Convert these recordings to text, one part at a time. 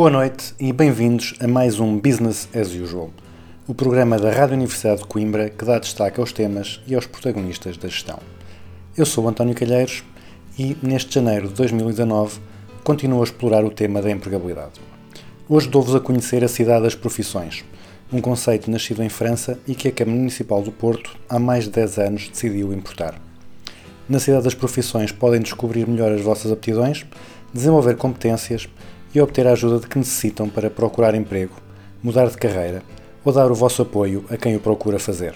Boa noite e bem-vindos a mais um Business as Usual, o programa da Rádio Universidade de Coimbra que dá destaque aos temas e aos protagonistas da gestão. Eu sou António Calheiros e, neste janeiro de 2019, continuo a explorar o tema da empregabilidade. Hoje dou-vos a conhecer a cidade das profissões, um conceito nascido em França e que a Câmara Municipal do Porto, há mais de 10 anos, decidiu importar. Na Cidade das Profissões podem descobrir melhor as vossas aptidões, desenvolver competências e obter a ajuda de que necessitam para procurar emprego, mudar de carreira ou dar o vosso apoio a quem o procura fazer.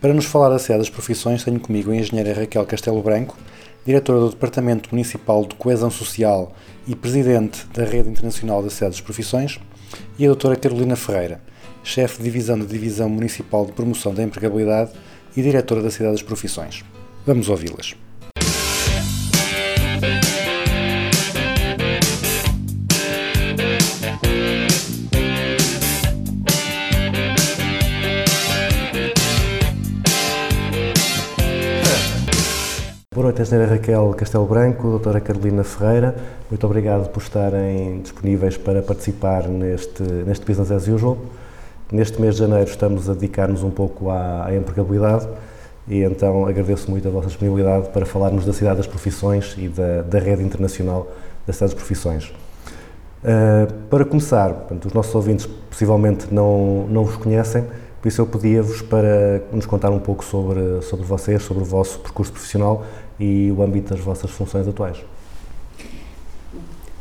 Para nos falar Cidade das Profissões, tenho comigo a engenheira Raquel Castelo Branco, diretora do Departamento Municipal de Coesão Social e presidente da Rede Internacional da Cidade das Profissões, e a doutora Carolina Ferreira, chefe de divisão da Divisão Municipal de Promoção da Empregabilidade e diretora da Cidade das Profissões. Vamos ouvi-las. Noite, engenheira Raquel Castelo Branco, doutora Carolina Ferreira. Muito obrigado por estarem disponíveis para participar neste, neste Business as Usual. Neste mês de janeiro estamos a dedicar-nos um pouco à, à empregabilidade e então agradeço muito a vossa disponibilidade para falarmos da cidade das profissões e da, da rede internacional da cidade das profissões. Uh, para começar, portanto, os nossos ouvintes possivelmente não, não vos conhecem, por isso eu pedia-vos para nos contar um pouco sobre, sobre vocês, sobre o vosso percurso profissional e o âmbito das vossas funções atuais.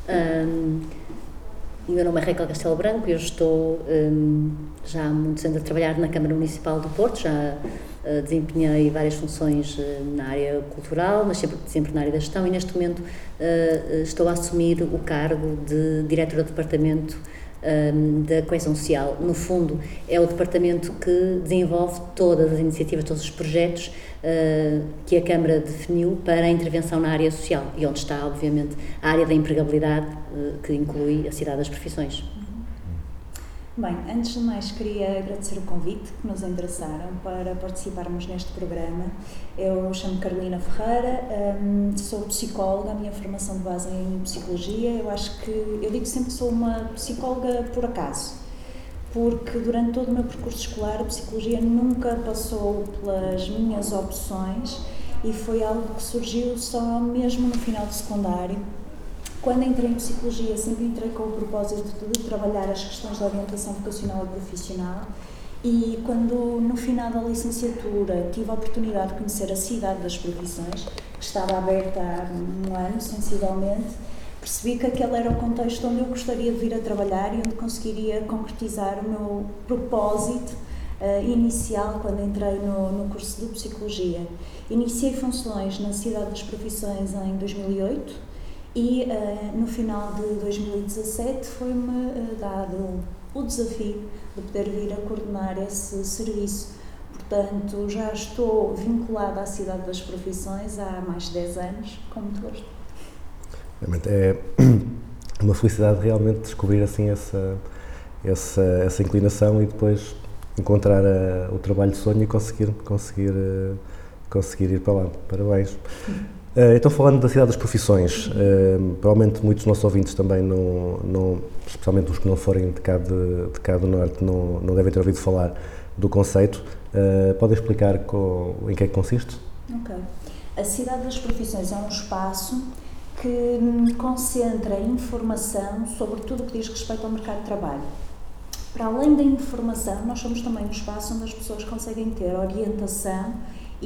Hum, o meu nome é Raquel Castelo Branco, eu estou hum, já há muitos anos a trabalhar na Câmara Municipal do Porto, já eh, desempenhei várias funções eh, na área cultural, mas sempre, sempre na área da gestão e neste momento eh, estou a assumir o cargo de diretora do Departamento da Coesão Social. No fundo, é o departamento que desenvolve todas as iniciativas, todos os projetos eh, que a Câmara definiu para a intervenção na área social e onde está, obviamente, a área da empregabilidade, eh, que inclui a cidade das profissões. Bem, antes de mais queria agradecer o convite que nos endereçaram para participarmos neste programa. Eu chamo Carolina Ferreira, hum, sou psicóloga, a minha formação de base é em psicologia. Eu acho que, eu digo sempre que sou uma psicóloga por acaso, porque durante todo o meu percurso escolar a psicologia nunca passou pelas minhas opções e foi algo que surgiu só mesmo no final do secundário, quando entrei em psicologia, sempre entrei com o propósito de trabalhar as questões da orientação vocacional e profissional. E quando, no final da licenciatura, tive a oportunidade de conhecer a cidade das profissões, que estava aberta há um ano, sensivelmente, percebi que aquele era o contexto onde eu gostaria de vir a trabalhar e onde conseguiria concretizar o meu propósito uh, inicial quando entrei no, no curso de Psicologia. Iniciei funções na Cidade das Profissões em 2008 e uh, no final de 2017 foi-me uh, dado o desafio de poder vir a coordenar esse serviço. Portanto, já estou vinculada à cidade das profissões há mais de 10 anos, com muito gosto. Realmente é uma felicidade realmente descobrir assim essa, essa, essa inclinação e depois encontrar a, o trabalho de sonho e conseguir, conseguir, conseguir ir para lá. Parabéns. Uh, então, falando da cidade das profissões, uh, provavelmente muitos dos nossos ouvintes também, não, não, especialmente os que não forem de cá, de, de cá do Norte, não, não devem ter ouvido falar do conceito. Uh, podem explicar com, em que é que consiste? Ok. A cidade das profissões é um espaço que concentra informação sobre tudo o que diz respeito ao mercado de trabalho. Para além da informação, nós somos também um espaço onde as pessoas conseguem ter orientação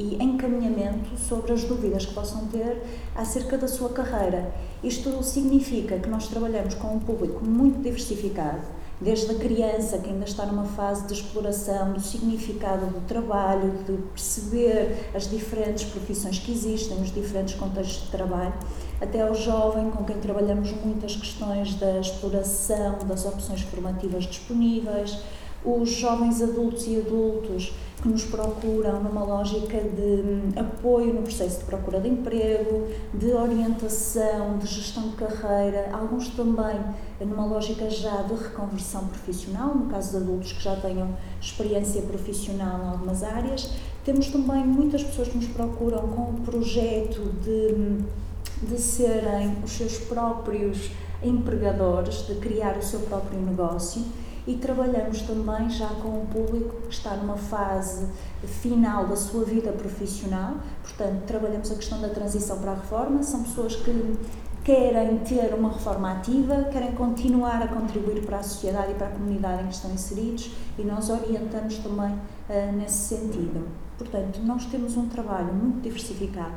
e encaminhamento sobre as dúvidas que possam ter acerca da sua carreira. Isto significa que nós trabalhamos com um público muito diversificado, desde a criança que ainda está numa fase de exploração do significado do trabalho, de perceber as diferentes profissões que existem, os diferentes contextos de trabalho, até ao jovem com quem trabalhamos muitas questões da exploração das opções formativas disponíveis, os jovens adultos e adultos que nos procuram numa lógica de hum, apoio no processo de procura de emprego, de orientação, de gestão de carreira, alguns também numa lógica já de reconversão profissional, no caso de adultos que já tenham experiência profissional em algumas áreas. Temos também muitas pessoas que nos procuram com o projeto de, hum, de serem os seus próprios empregadores, de criar o seu próprio negócio e trabalhamos também já com um público que está numa fase final da sua vida profissional, portanto, trabalhamos a questão da transição para a reforma, são pessoas que querem ter uma reforma ativa, querem continuar a contribuir para a sociedade e para a comunidade em que estão inseridos. E nós orientamos também uh, nesse sentido. Portanto, nós temos um trabalho muito diversificado,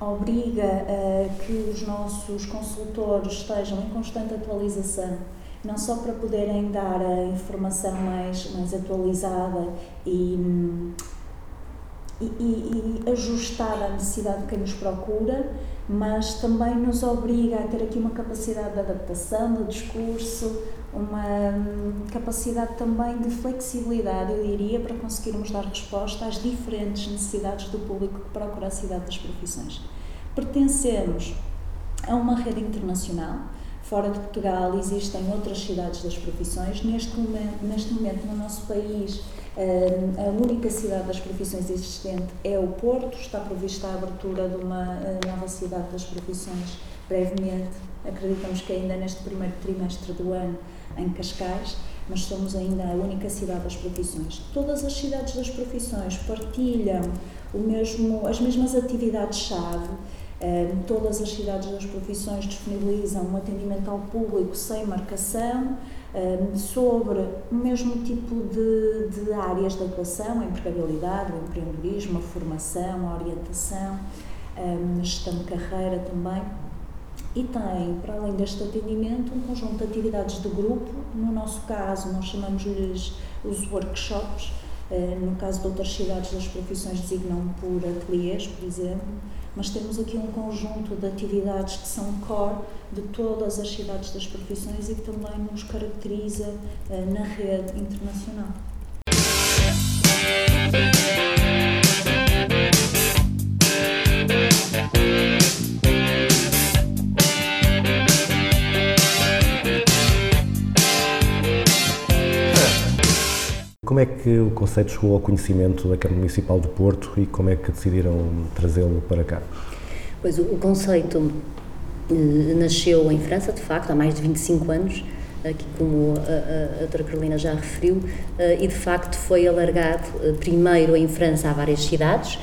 obriga uh, que os nossos consultores estejam em constante atualização não só para poderem dar a informação mais, mais atualizada e, e, e, ajustada à necessidade de quem nos procura, mas também nos obriga a ter aqui uma capacidade de adaptação do discurso, uma capacidade também de flexibilidade, eu diria, para conseguirmos dar resposta às diferentes necessidades do público que procura a cidade das profissões. Pertencemos a uma rede internacional, Fora de Portugal existem outras cidades das profissões. Neste momento, neste momento no nosso país, eh, a única cidade das profissões existente é o Porto. Está prevista a abertura de uma eh, nova cidade das profissões brevemente. Acreditamos que ainda neste primeiro trimestre do ano em Cascais, mas somos ainda a única cidade das profissões. Todas as cidades das profissões partilham mesmo, as mesmas atividades-chave todas as cidades das profissões disponibilizam um atendimento ao público sem marcação, sobre o mesmo tipo de, de áreas de atuação, a empregabilidade, o empreendedorismo, a formação, a orientação, a gestão de carreira também. E tem, para além deste atendimento, um conjunto de atividades de grupo. No nosso caso, nós chamamos-lhes os workshops. No caso de outras cidades das profissões, designam por ateliês, por exemplo mas temos aqui um conjunto de atividades que são core de todas as cidades das profissões e que também nos caracteriza uh, na rede internacional. Como é que o conceito chegou ao conhecimento da Câmara Municipal do Porto e como é que decidiram trazê-lo para cá? Pois o, conceito eh, nasceu em França, de facto, há mais de 25 anos, aqui como a doutora Carolina já referiu, eh, e de facto foi alargado eh, primeiro em França a várias cidades,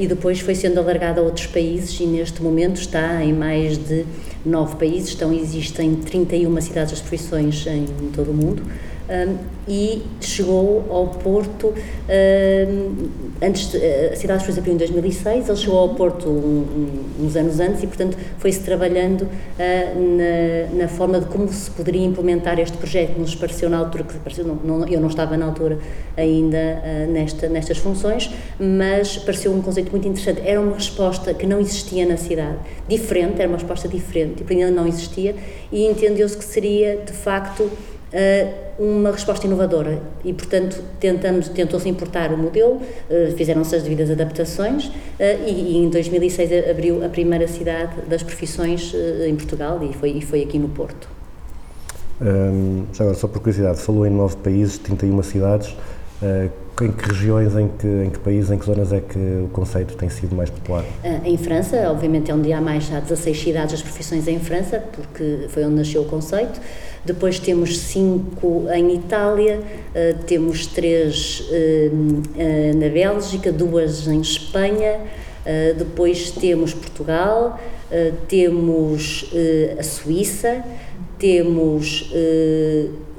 e depois foi sendo alargado a outros países e neste momento está em mais de nove países, então existem 31 cidades das profissões em todo o mundo, um, e chegou ao Porto, um, antes de, a cidade foi abriu em 2006, ele chegou ao Porto um, uns anos antes e, portanto, foi-se trabalhando uh, na, na, forma de como se poderia implementar este projeto. Nos pareceu na altura, que pareceu, não, não, eu não estava na altura ainda uh, nesta, nestas funções, mas pareceu um conceito muito interessante. Era uma resposta que não existia na cidade, diferente, era uma resposta diferente, e ainda não existia, e entendeu-se que seria, de facto, uma resposta inovadora e, portanto, tentamos, tentou-se importar o modelo, fizeram-se as devidas adaptações e, em 2006 abriu a primeira cidade das profissões em Portugal e foi, e foi aqui no Porto. Um, agora, só por curiosidade, falou em nove países, 31 cidades. Uh, em que regiões, em que, em que países, em que zonas é que o conceito tem sido mais popular? Em França, obviamente é onde há mais, há 16 cidades das profissões em França, porque foi onde nasceu o conceito. Depois temos cinco em Itália, uh, temos três uh, na Bélgica, duas em Espanha, depois temos Portugal, temos a Suíça, temos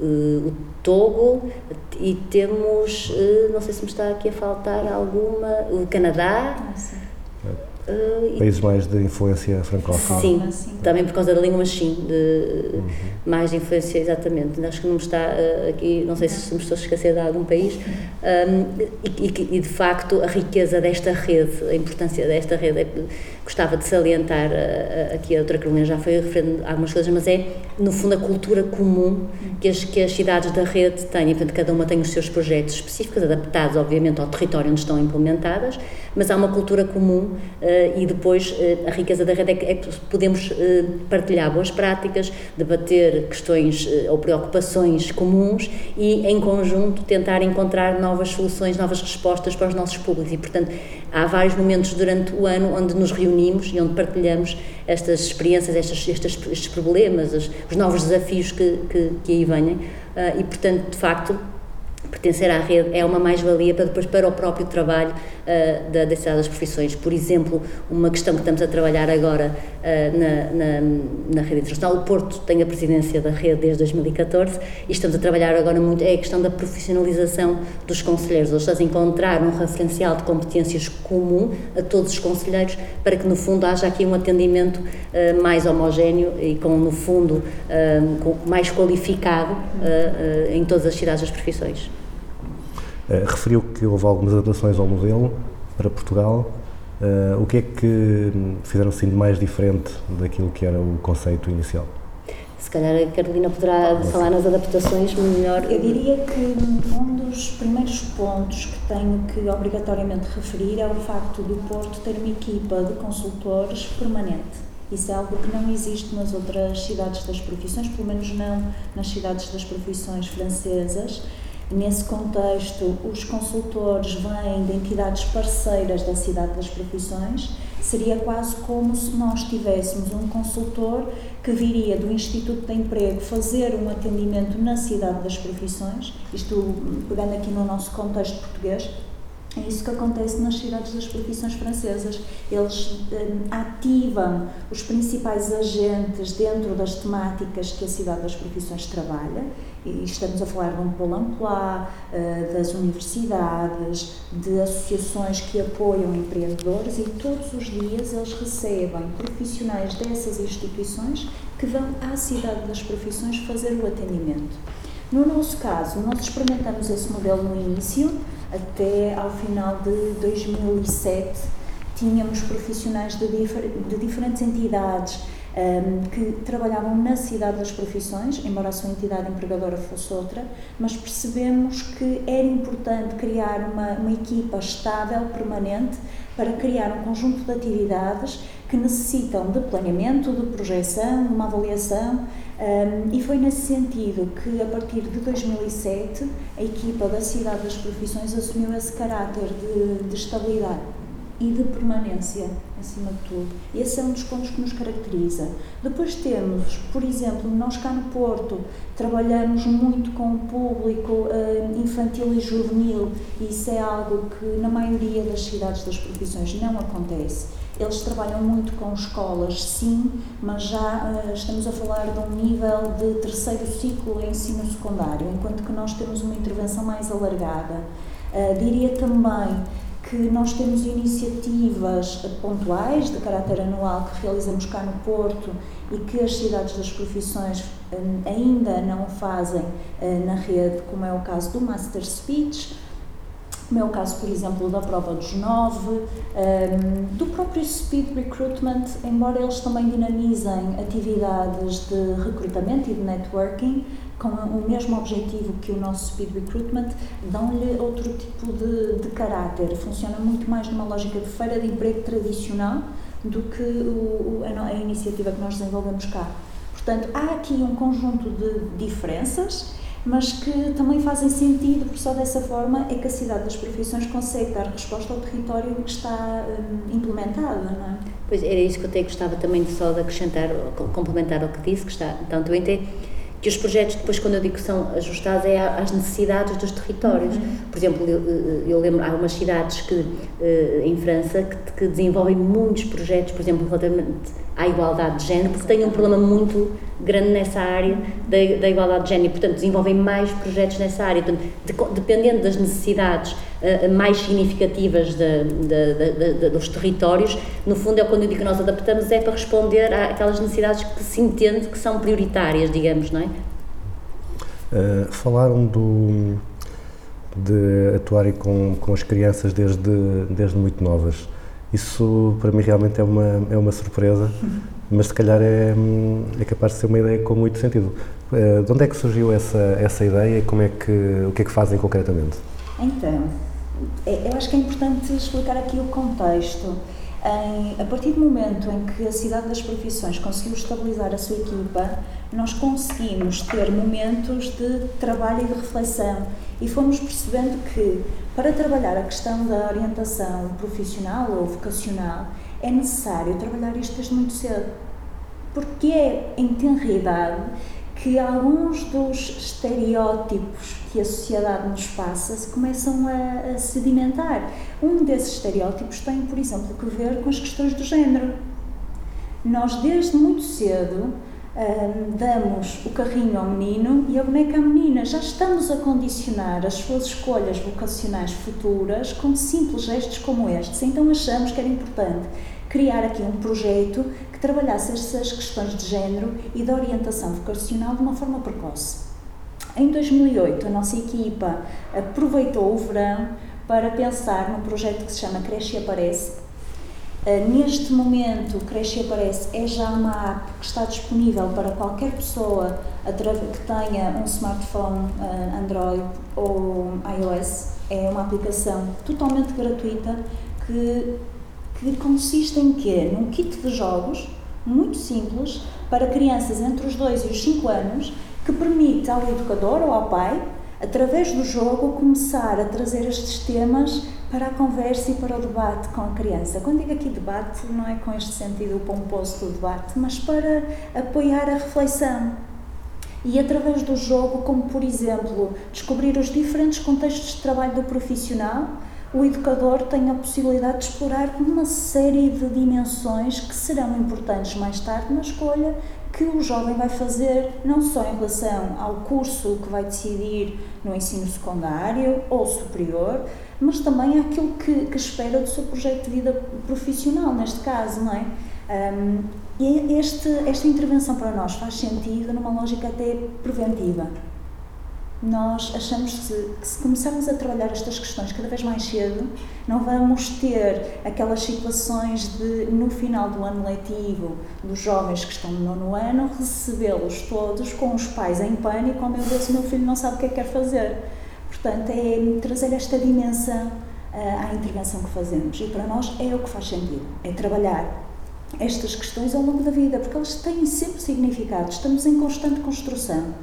o Togo e temos, não sei se me está aqui a faltar alguma, o Canadá. Ah, Uh, e- Países mais de influência francófona. Sim, Sim. também por causa da língua, mas sim, de, mais de influência, exatamente. Acho que não me está eh, aqui, não sei se me estou a esquecer de algum país, um, e, e que- e, de facto a riqueza desta rede, a importância desta rede, é que gostava de salientar eh, eh, aqui a outra Carolina já foi referindo algumas coisas, mas é no fundo a cultura comum que as, que as cidades da rede têm, portanto cada uma tem os seus projetos específicos, adaptados obviamente ao território onde estão implementadas, mas há uma cultura comum eh, e depois a riqueza da rede é que, é que podemos partilhar boas práticas, debater questões ou preocupações comuns e em conjunto tentar encontrar novas soluções, novas respostas para os nossos públicos. E portanto há vários momentos durante o ano onde nos reunimos e onde partilhamos estas experiências, estas, estes, problemas, os, os novos desafios que, que, que aí venham ah, e portanto de facto pertencer à rede é uma mais-valia para depois para o próprio trabalho ah, da, das Profissões. Por exemplo, uma questão que estamos a trabalhar agora ah, na, na, na rede internacional, o Porto tem a presidência da rede desde 2014 e estamos a trabalhar agora muito, é a questão da profissionalização dos conselheiros, ou seja, encontrar um referencial de competências comum a todos os conselheiros para que no fundo haja aqui um atendimento ah, mais homogéneo e com no fundo com- mais qualificado em todas as cidades das profissões. Eh, referiu que houve algumas adaptações ao modelo para Portugal. Eh, o que é que hum, fizeram assim de mais diferente daquilo que era o conceito inicial? Se calhar a Carolina poderá falar nas adaptações melhor. Eu diria que um dos primeiros pontos que tenho que obrigatoriamente referir é o facto do Porto ter uma equipa de consultores permanente. Isso é algo que não existe nas outras cidades das profissões, pelo menos não nas cidades das profissões francesas. Nesse contexto, os consultores vêm de entidades parceiras da cidade das profissões. Seria quase como se nós tivéssemos um consultor que viria do Instituto de Emprego fazer um atendimento na cidade das profissões, isto pegando aqui no nosso contexto português, é isso que acontece nas cidades das profissões francesas. Eles hum, ativam os principais agentes dentro das temáticas que a cidade das profissões trabalha. E estamos a falar de um polo emploi, eh, das universidades, de associações que apoiam empreendedores e todos os dias eles recebem profissionais dessas instituições que vão à cidade das profissões fazer o atendimento. No nosso caso, nós experimentamos esse modelo no início, até ao final de 2007, tínhamos profissionais de, difer de diferentes entidades um, que trabalhavam na cidade das profissões, embora a sua entidade empregadora fosse outra, mas percebemos que era importante criar uma, uma equipa estável, permanente, para criar um conjunto de atividades que necessitam de planeamento, de projeção, de uma avaliação, um, e foi nesse sentido que, a partir de 2007, a equipa da Cidade das Profissões assumiu esse caráter de, de estabilidade e de permanência, acima de tudo. Esse é um dos pontos que nos caracteriza. Depois temos, por exemplo, nós cá no Porto trabalhamos muito com o público eh, infantil e juvenil e isso é algo que na maioria das cidades das profissões não acontece. Eles trabalham muito com escolas, sim, mas já eh, estamos a falar de um nível de terceiro ciclo em ensino secundário, enquanto que nós temos uma intervenção mais alargada. Eh, diria também que nós temos iniciativas pontuais de caráter anual que realizamos cá no Porto e que as cidades das profissões hum, ainda não fazem eh, na rede, como é o caso do Master Speech, como é o caso, por exemplo, da prova dos nove, hum, do próprio Speed Recruitment, embora eles também dinamizem atividades de recrutamento e de networking, com o mesmo objetivo que o nosso Speed Recruitment, dão-lhe outro tipo de, de caráter. Funciona muito mais numa lógica de feira de emprego tradicional do que o, a, a iniciativa que nós desenvolvemos cá. Portanto, há aqui um conjunto de diferenças, mas que também fazem sentido, porque só dessa forma é que a cidade das profissões consegue dar resposta ao território que está hum, implementada, não é? Pois era isso que eu até gostava também de só de acrescentar, complementar ao que disse, que está tanto bem ter, que os projetos, depois quando eu digo que são ajustados, é às necessidades dos territórios. Por exemplo, eu, eu- lembro, há umas cidades que, eh, em França que, que desenvolvem muitos projetos, por exemplo, relativamente à igualdade de género, porque têm um problema muito grande nessa área da, da igualdade de género portanto, desenvolvem mais projetos nessa área. Portanto, de- dependendo das necessidades eh, mais significativas de- de- dos territórios, no fundo é quando eu digo que nós adaptamos, é para responder àquelas necessidades que se entende que são prioritárias, digamos, não é? Uh, falaram do, de atuarem com, com as crianças desde, desde muito novas. Isso para mim realmente é uma, é uma surpresa, mas se calhar é, é capaz de ser uma ideia com muito sentido. Uh, de onde é que surgiu essa, essa ideia e como é que, o que é que fazem concretamente? Então, é- eu acho que é importante explicar aqui o contexto. Em- a partir do momento em que a Cidade das Profissões conseguiu estabilizar a sua equipa, nós conseguimos ter momentos de trabalho e de reflexão e fomos percebendo que, para trabalhar a questão da orientação profissional ou vocacional, é necessário trabalhar isto desde muito cedo. Porque é em tenra idade que alguns dos estereótipos que a sociedade nos passa se começam a, a sedimentar. Um desses estereótipos tem, por exemplo, que ver com as questões do género. Nós, desde muito cedo, hum, damos o carrinho ao menino e a boneca à menina. Já estamos a condicionar as suas escolhas vocacionais futuras com simples gestos como estes. Então achamos que era importante criar aqui um projeto que trabalhasse essas questões de género e de orientação vocacional de uma forma precoce. Em 2008, a nossa equipa aproveitou o verão para pensar num projeto que se chama Cresce e Aparece. Uh, Neste momento, o Cresce e Aparece é já uma app que está disponível para qualquer pessoa que tenha um smartphone uh, Android ou iOS. É uma aplicação totalmente gratuita que, que consiste em quê? Num kit de jogos muito simples para crianças entre os 2 e os 5 anos que permite ao educador ou ao pai, através do jogo, começar a trazer estes temas para a conversa e para o debate com a criança. Quando digo aqui debate, não é com este sentido pomposo do debate, mas para apoiar a reflexão. E através do jogo, como por exemplo, descobrir os diferentes contextos de trabalho do profissional, o educador tem a possibilidade de explorar uma série de dimensões que serão importantes mais tarde na escolha que o jovem vai fazer, não só em relação ao curso que vai decidir no ensino secundário ou superior, mas também àquilo que, que espera do seu projeto de vida profissional, neste caso, não é? Um, e este, esta intervenção para nós faz sentido numa lógica até preventiva. Nós achamos que se, que se começarmos a trabalhar estas questões cada vez mais cedo, não vamos ter aquelas situações de, no final do ano letivo, dos jovens que estão no nono ano, recebê-los todos com os pais em pânico: oh meu Deus, o meu filho não sabe o que é que quer fazer. Portanto, é trazer esta dimensão ah, à intervenção que fazemos. E para nós é o que faz sentido: é trabalhar estas questões ao longo da vida, porque elas têm sempre significado. Estamos em constante construção.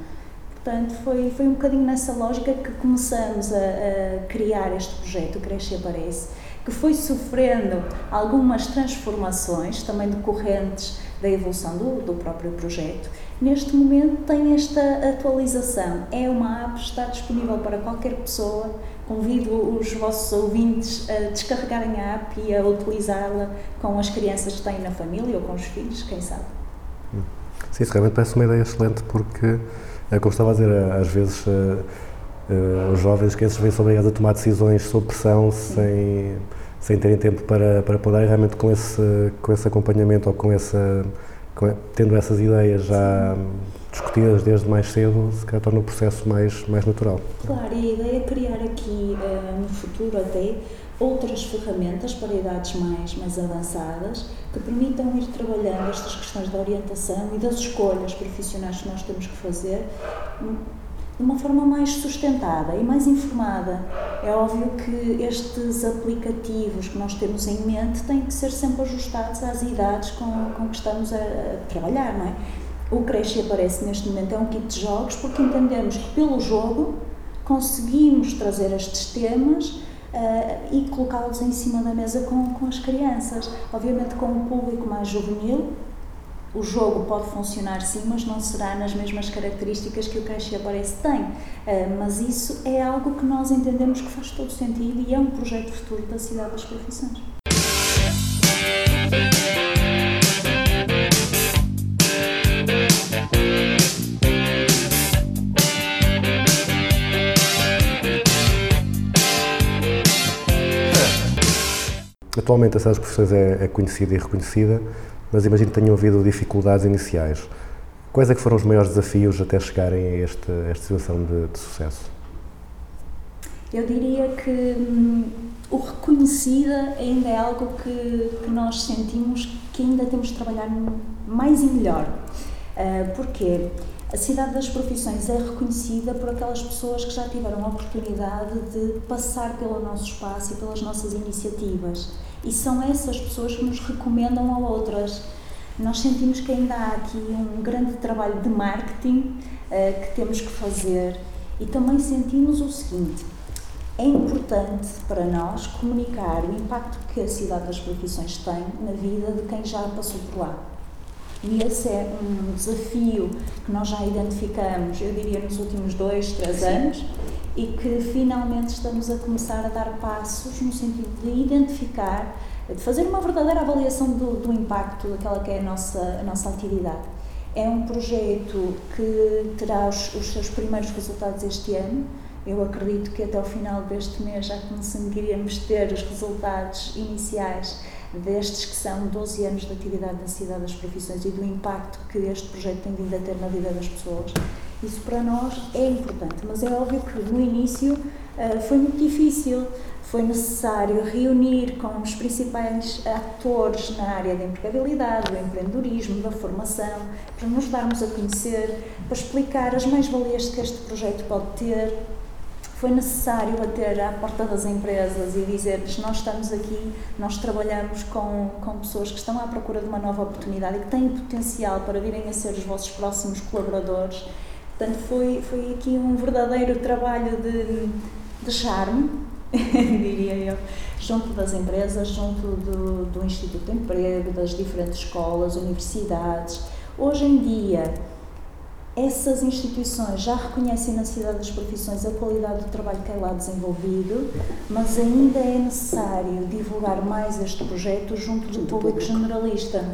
Portanto, foi, foi um bocadinho nessa lógica que começamos a, a criar este projeto, o Cresce e Aparece, que foi sofrendo algumas transformações, também decorrentes da evolução do, do próprio projeto. Neste momento tem esta atualização. É uma app, está disponível para qualquer pessoa. Convido os vossos ouvintes a descarregarem a app e a utilizá-la com as crianças que têm na família ou com os filhos, quem sabe. Sim, isso realmente parece uma ideia excelente porque, é como estava a dizer, às vezes eh, eh, os jovens que esses vêm-se obrigados a tomar decisões sob pressão sem, sem terem tempo para, para poder, realmente com esse, com esse acompanhamento ou com essa, com- tendo essas ideias já discutidas desde mais cedo, se calhar torna o processo mais, mais natural. Claro, e a ideia é criar aqui, eh, no futuro até, outras ferramentas para idades mais, mais avançadas que permitam ir trabalhando estas questões da orientação e das escolhas profissionais que nós temos que fazer de uma forma mais sustentada e mais informada. É óbvio que estes aplicativos que nós temos em mente têm que ser sempre ajustados às idades com, com que estamos a, a trabalhar, não é? O Cresce Aparece neste momento é um kit de jogos porque entendemos que pelo jogo conseguimos trazer estes temas eh, e colocá-los em cima da mesa com, com as crianças. Obviamente com um público mais juvenil, o jogo pode funcionar sim, mas não será nas mesmas características que o Cresce Aparece tem. Eh, mas isso é algo que nós entendemos que faz todo sentido e é um projeto futuro da Cidade das Profissões. atualmente a cidade das profissões é, é conhecida e reconhecida, mas imagino que tenham havido dificuldades iniciais. Quais é que foram os maiores desafios até chegarem a, este, a esta situação de, de sucesso? Eu diria que hum, o reconhecida ainda é algo que, que nós sentimos que ainda temos de trabalhar mais e melhor. Uh, porquê? A cidade das profissões é reconhecida por aquelas pessoas que já tiveram a oportunidade de passar pelo nosso espaço e pelas nossas iniciativas. E são essas pessoas que nos recomendam a outras. Nós sentimos que ainda há aqui um grande trabalho de marketing uh, que temos que fazer e também sentimos o seguinte: é importante para nós comunicar o impacto que a cidade das profissões tem na vida de quem já passou por lá. E esse é um desafio que nós já identificamos, eu diria, nos últimos dois, três anos, e que finalmente estamos a começar a dar passos no sentido de identificar, de fazer uma verdadeira avaliação do, do impacto daquela que é a nossa, a nossa atividade. É um projeto que terá os, os seus primeiros resultados este ano. Eu acredito que até o final deste mês já conseguiríamos ter os resultados iniciais destes que são 12 anos de atividade na cidade das profissões e do impacto que este projeto tem vindo a ter na vida das pessoas. Isso para nós é importante, mas é óbvio que no início uh, foi muito difícil, foi necessário reunir com os principais atores na área da empregabilidade, do empreendedorismo, da formação, para nos darmos a conhecer, para explicar as mais-valias que este projeto pode ter, foi necessário bater à porta das empresas e dizer-lhes: Nós estamos aqui, nós trabalhamos com, com pessoas que estão à procura de uma nova oportunidade e que têm potencial para virem a ser os vossos próximos colaboradores. Portanto, foi, foi aqui um verdadeiro trabalho de, de charme, diria eu, junto das empresas, junto do, do Instituto de Emprego, das diferentes escolas, universidades. Hoje em dia, essas instituições já reconhecem na cidade das profissões a qualidade do trabalho que é lá desenvolvido, mas ainda é necessário divulgar mais este projeto junto do público generalista.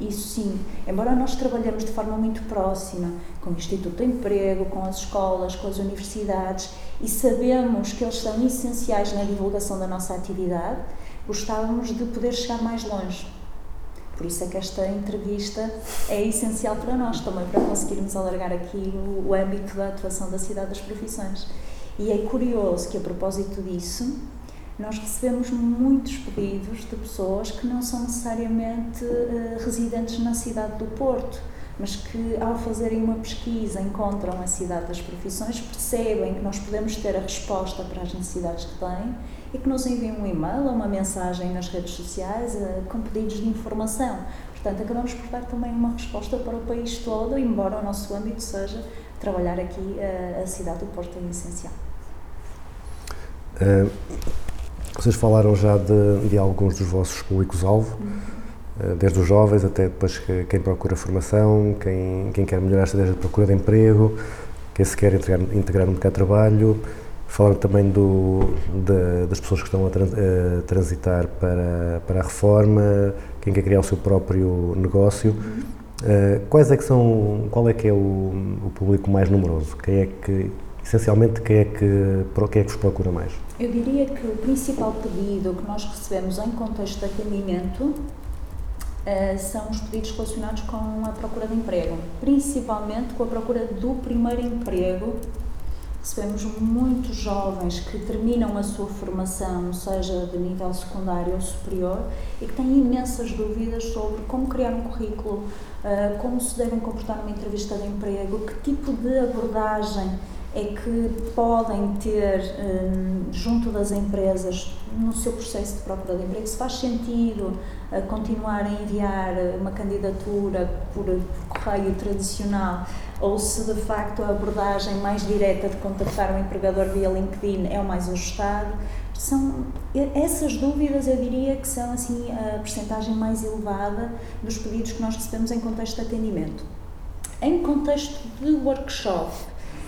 Isso sim, embora nós trabalhemos de forma muito próxima com o Instituto de Emprego, com as escolas, com as universidades e sabemos que eles são essenciais na divulgação da nossa atividade, gostávamos de poder chegar mais longe. Por isso é que esta entrevista é essencial para nós também, para conseguirmos alargar aqui o, o âmbito da atuação da cidade das profissões. E é curioso que, a propósito disso, nós recebemos muitos pedidos de pessoas que não são necessariamente uh, residentes na cidade do Porto, mas que, ao fazerem uma pesquisa, encontram a cidade das profissões, percebem que nós podemos ter a resposta para as necessidades que têm e que nos enviem um e-mail ou uma mensagem nas redes sociais uh, com pedidos de informação. Portanto, acabamos por dar também uma resposta para o país todo, embora o nosso âmbito seja trabalhar aqui uh, a cidade do Porto é essencial. Uh, vocês falaram já de, de alguns dos vossos públicos-alvo, uhum. desde os jovens até depois que, quem procura formação, quem, quem quer melhorar a estratégia de procura de emprego, quem se quer integrar, integrar no mercado de trabalho, Falaram também do, de, das pessoas que estão a, trans, a, transitar para, para a reforma, quem quer criar o seu próprio negócio. Uh, quais é que são, qual é que é o, o, público mais numeroso? Quem é que, essencialmente, quem é que, quem é que vos procura mais? Eu diria que o principal pedido que nós recebemos em contexto de atendimento uh, são os pedidos relacionados com a procura de emprego, principalmente com a procura do primeiro emprego Recebemos muitos jovens que terminam a sua formação, seja de nível secundário ou superior, e que têm imensas dúvidas sobre como criar um currículo, ah, como se devem comportar numa entrevista de emprego, que tipo de abordagem é que podem ter um, junto das empresas no seu processo de procura de emprego, se faz sentido uh, continuar a enviar uma candidatura por, por, correio tradicional ou se de facto a abordagem mais direta de contactar um empregador via LinkedIn é o mais ajustado. São essas dúvidas, eu diria que são assim a percentagem mais elevada dos pedidos que nós recebemos em contexto de atendimento. Em contexto de workshop,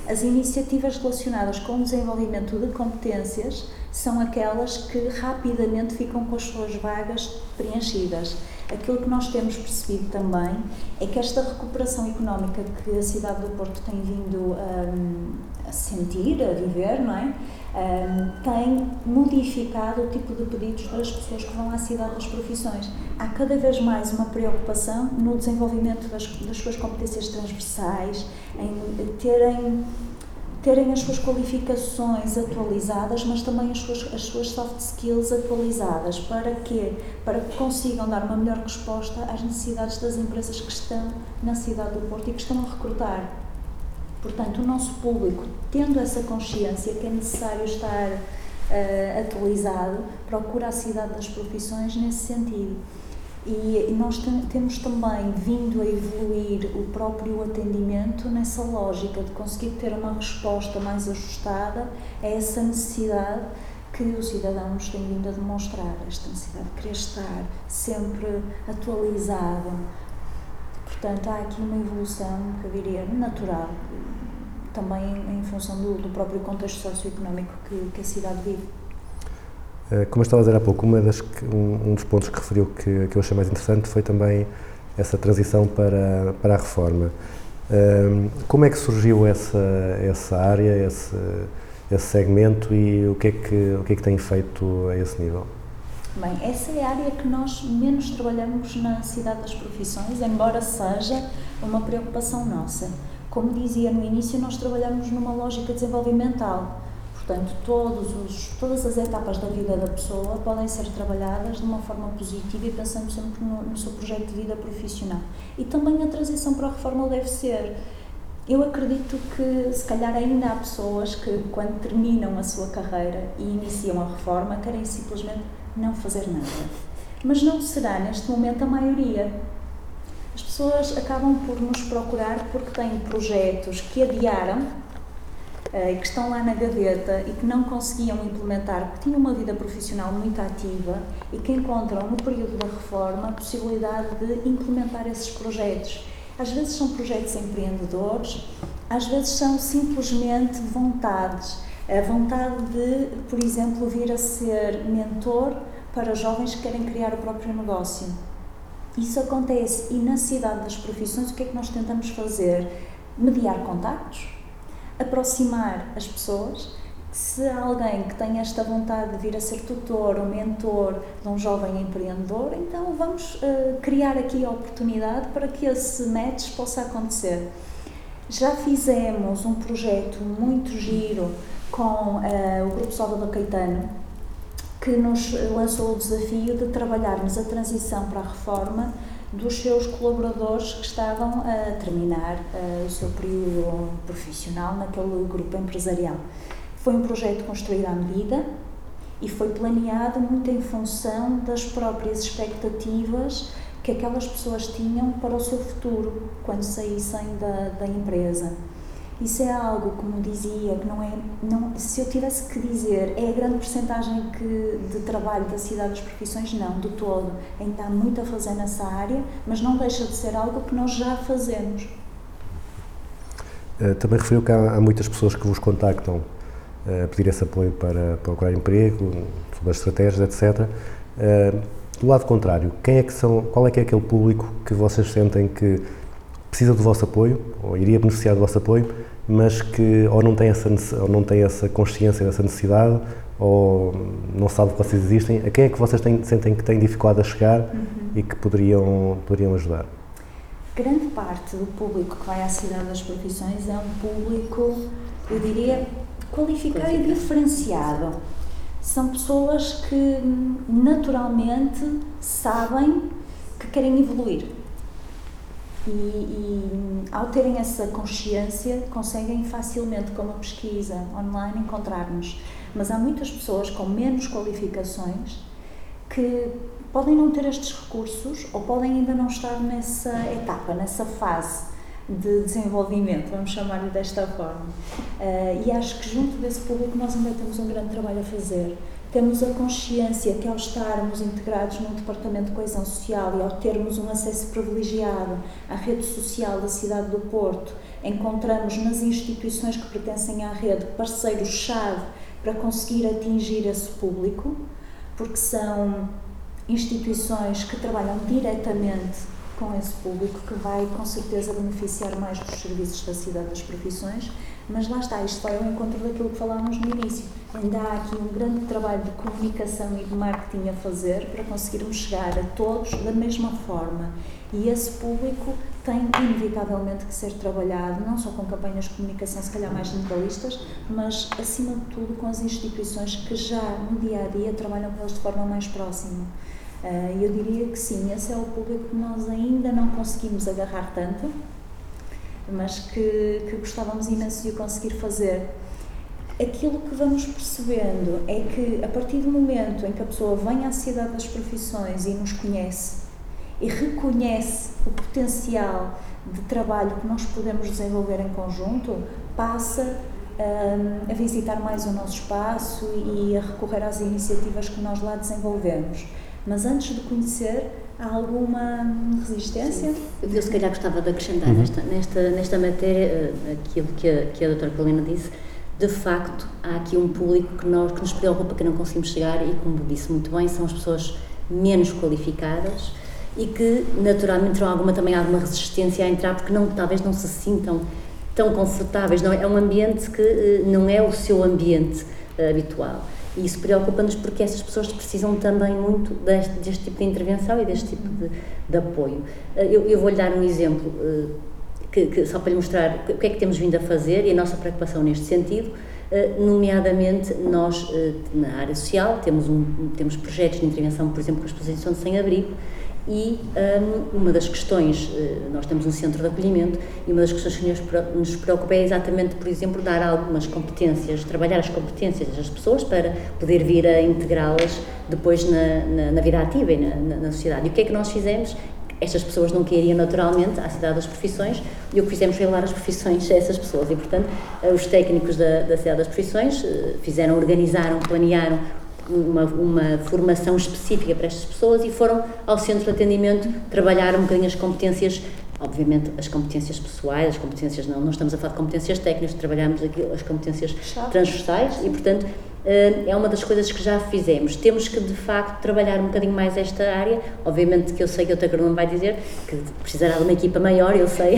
as iniciativas relacionadas com o desenvolvimento de competências são aquelas que rapidamente ficam com as suas vagas preenchidas. Aquilo que nós temos percebido também é que esta recuperação económica que a cidade do Porto tem vindo a, a sentir, a viver, não é? Ahm, tem modificado o tipo de pedidos das pessoas que vão à cidade das profissões. Há cada vez mais uma preocupação no desenvolvimento das, das suas competências transversais, em terem terem as suas qualificações atualizadas, mas também as suas, as suas soft skills atualizadas. Para quê? Para que consigam dar uma melhor resposta às necessidades das empresas que estão na cidade do Porto e que estão a recrutar. Portanto, o nosso público, tendo essa consciência que é necessário estar eh, atualizado, procura a cidade das profissões nesse sentido. E, nós tem- temos também vindo a evoluir o próprio atendimento nessa lógica de conseguir ter uma resposta mais ajustada a essa necessidade que o cidadão nos tem vindo a demonstrar, esta necessidade de querer estar sempre atualizado. Portanto, há aqui uma evolução, que eu diria, natural, também em, em função do, do próprio contexto socioeconómico que, que a cidade vive. Eh, Como eu estava a dizer há pouco, das um, dos pontos que referiu que, que eu achei mais interessante foi também essa transição para, para a reforma. Ahm, Como é que surgiu essa, essa área, esse, esse segmento e o que, é que, o que é que tem feito a esse nível? Bem, essa é a área que nós menos trabalhamos na cidade das profissões, embora seja uma preocupação nossa. Como dizia no início, nós trabalhamos numa lógica desenvolvimental. Portanto, todos os, todas as etapas da vida da pessoa podem ser trabalhadas de uma forma positiva e pensando sempre no, no seu projeto de vida profissional. E também a transição para a reforma deve ser. Eu acredito que, se calhar, ainda há pessoas que, quando terminam a sua carreira e iniciam a reforma, querem simplesmente não fazer nada. Mas não será, neste momento, a maioria. As pessoas acabam por nos procurar porque têm projetos que adiaram e que estão lá na gaveta e que não conseguiam implementar porque tinham uma vida profissional muito ativa e que encontram no período da reforma a possibilidade de implementar esses projetos. Às vezes são projetos empreendedores, às vezes são simplesmente vontades. A vontade de, por exemplo, vir a ser mentor para jovens que querem criar o próprio negócio. Isso acontece e na cidade das profissões o que é que nós tentamos fazer? Mediar contactos, aproximar as pessoas. Se há alguém que tem esta vontade de vir a ser tutor ou mentor de um jovem empreendedor, então vamos eh, criar aqui a oportunidade para que esse match possa acontecer. Já fizemos um projeto muito giro com eh, o Grupo Salvador Caetano, que nos lançou o desafio de trabalharmos a transição para a reforma dos seus colaboradores que estavam a terminar eh, o seu período profissional naquele grupo empresarial. Foi um projeto construído à medida e foi planeado muito em função das próprias expectativas que aquelas pessoas tinham para o seu futuro quando saíssem da, da empresa. Isso é algo, como dizia, que não é. Não, se eu tivesse que dizer, é a grande porcentagem que, de trabalho da cidade das profissões? Não, de todo. Ainda há muito a fazer nessa área, mas não deixa de ser algo que nós já fazemos. Eh, Também referiu que há, há muitas pessoas que vos contactam eh, a pedir esse apoio para procurar emprego, sobre as estratégias, etc. Eh, Do lado contrário, quem é que são, qual é que é aquele público que vocês sentem que precisa do vosso apoio, ou iria beneficiar do vosso apoio, mas que ou não tem essa, ou não tem essa consciência dessa necessidade, ou não sabe que vocês existem, a quem é que vocês têm, sentem que têm dificuldade a chegar e que poderiam, poderiam ajudar? Grande parte do público que vai à cidade das profissões é um público, eu diria, qualificado e diferenciado. São pessoas que hum, naturalmente sabem que querem evoluir. E, e, ao terem essa consciência, conseguem facilmente, com uma pesquisa online, encontrar-nos. Mas há muitas pessoas com menos qualificações que podem não ter estes recursos ou podem ainda não estar nessa etapa, nessa fase de desenvolvimento, vamos chamar-lhe desta forma. Eh, e acho que junto desse público nós ainda temos um grande trabalho a fazer. Temos a consciência que ao estarmos integrados num departamento de coesão social e ao termos um acesso privilegiado à rede social da cidade do Porto, encontramos nas instituições que pertencem à rede parceiros-chave para conseguir atingir esse público, porque são instituições que trabalham diretamente com esse público que vai com certeza beneficiar mais dos serviços da cidade das profissões, Mas lá está, isto vai ao encontro daquilo que falámos no início. Ainda há aqui um grande trabalho de comunicação e de marketing a fazer para conseguirmos chegar a todos da mesma forma. E esse público tem inevitavelmente que ser trabalhado, não só com campanhas de comunicação, se calhar mais generalistas, mas acima de tudo com as instituições que já no dia a dia trabalham com eles de forma mais próxima. Eh, eu diria que sim, esse é o público que nós ainda não conseguimos agarrar tanto, mas que, que gostávamos imenso de o conseguir fazer. Aquilo que vamos percebendo é que a partir do momento em que a pessoa vem à Sociedade das Profissões e nos conhece e reconhece o potencial de trabalho que nós podemos desenvolver em conjunto, passa hum, a visitar mais o nosso espaço e a recorrer às iniciativas que nós lá desenvolvemos. Mas antes de conhecer, há alguma resistência? Eu se calhar gostava de acrescentar nesta, nesta, nesta matéria eh, aquilo que a, que a doutora Paulina disse. De facto, há aqui um público que, nós, que nos preocupa que não conseguimos chegar e, como disse muito bem, são as pessoas menos qualificadas e que naturalmente terão alguma, também alguma resistência a entrar porque não, talvez não se sintam tão confortáveis. Não, é um ambiente que eh, não é o seu ambiente eh, habitual. E isso preocupa-nos porque essas pessoas precisam também muito deste, deste tipo de intervenção e deste tipo de, de apoio. Eh, Eu, eu vou-lhe dar um exemplo, que, que- só para lhe mostrar o que é que temos vindo a fazer e a nossa preocupação neste sentido. Eh, Nomeadamente, nós, eh, na área social, temos, um, temos projetos de intervenção, por exemplo, com a exposição de sem-abrigo, e hum, uma das questões, eh, nós temos um centro de acolhimento, e uma das questões que nos preocupa é exatamente, por exemplo, dar algumas competências, trabalhar as competências das pessoas para poder vir a integrá-las depois na, na, na vida ativa e na, na, na sociedade. E o que é que nós fizemos? Estas pessoas não cairiam naturalmente à cidade das profissões e o que fizemos foi levar as profissões a essas pessoas. E, portanto, eh, os técnicos da, da cidade das profissões eh, fizeram, organizaram, planearam uma, uma formação específica para estas pessoas e foram ao centro de atendimento trabalhar um bocadinho as competências, obviamente as competências pessoais, as competências não, não estamos a falar de competências técnicas, trabalhamos aqui as competências transversais e, portanto, é uma das coisas que já fizemos. Temos que, de facto, trabalhar um bocadinho mais esta área. Obviamente que eu sei que o Outra não vai dizer que precisará de uma equipa maior, eu sei,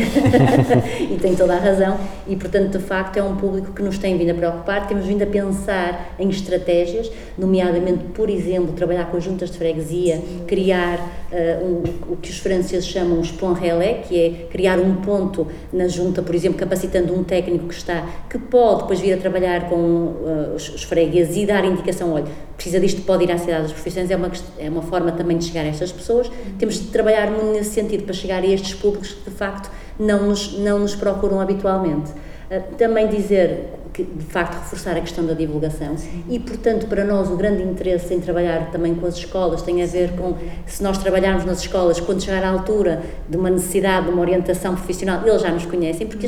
e tem toda a razão. E, portanto, de facto, é um público que nos tem vindo a preocupar. Temos vindo a pensar em estratégias, nomeadamente, por exemplo, trabalhar com as juntas de freguesia, criar eh, um- o que os franceses chamam os ponts relais, que é criar um ponto na junta, por exemplo, capacitando um técnico que está, que pode depois vir a trabalhar com eh, os, os fregueses e dar indicação, olha, precisa disto, pode ir à cidade das profissões, é uma, é uma forma também de chegar a estas pessoas. Temos de trabalhar muito nesse sentido para chegar a estes públicos que, de facto, não nos, não nos procuram habitualmente. Eh, também dizer que, de facto, reforçar a questão da divulgação. E, portanto, para nós o grande interesse em trabalhar também com as escolas tem a ver com, se nós trabalharmos nas escolas, quando chegar à altura de uma necessidade de uma orientação profissional, eles já nos conhecem, porque,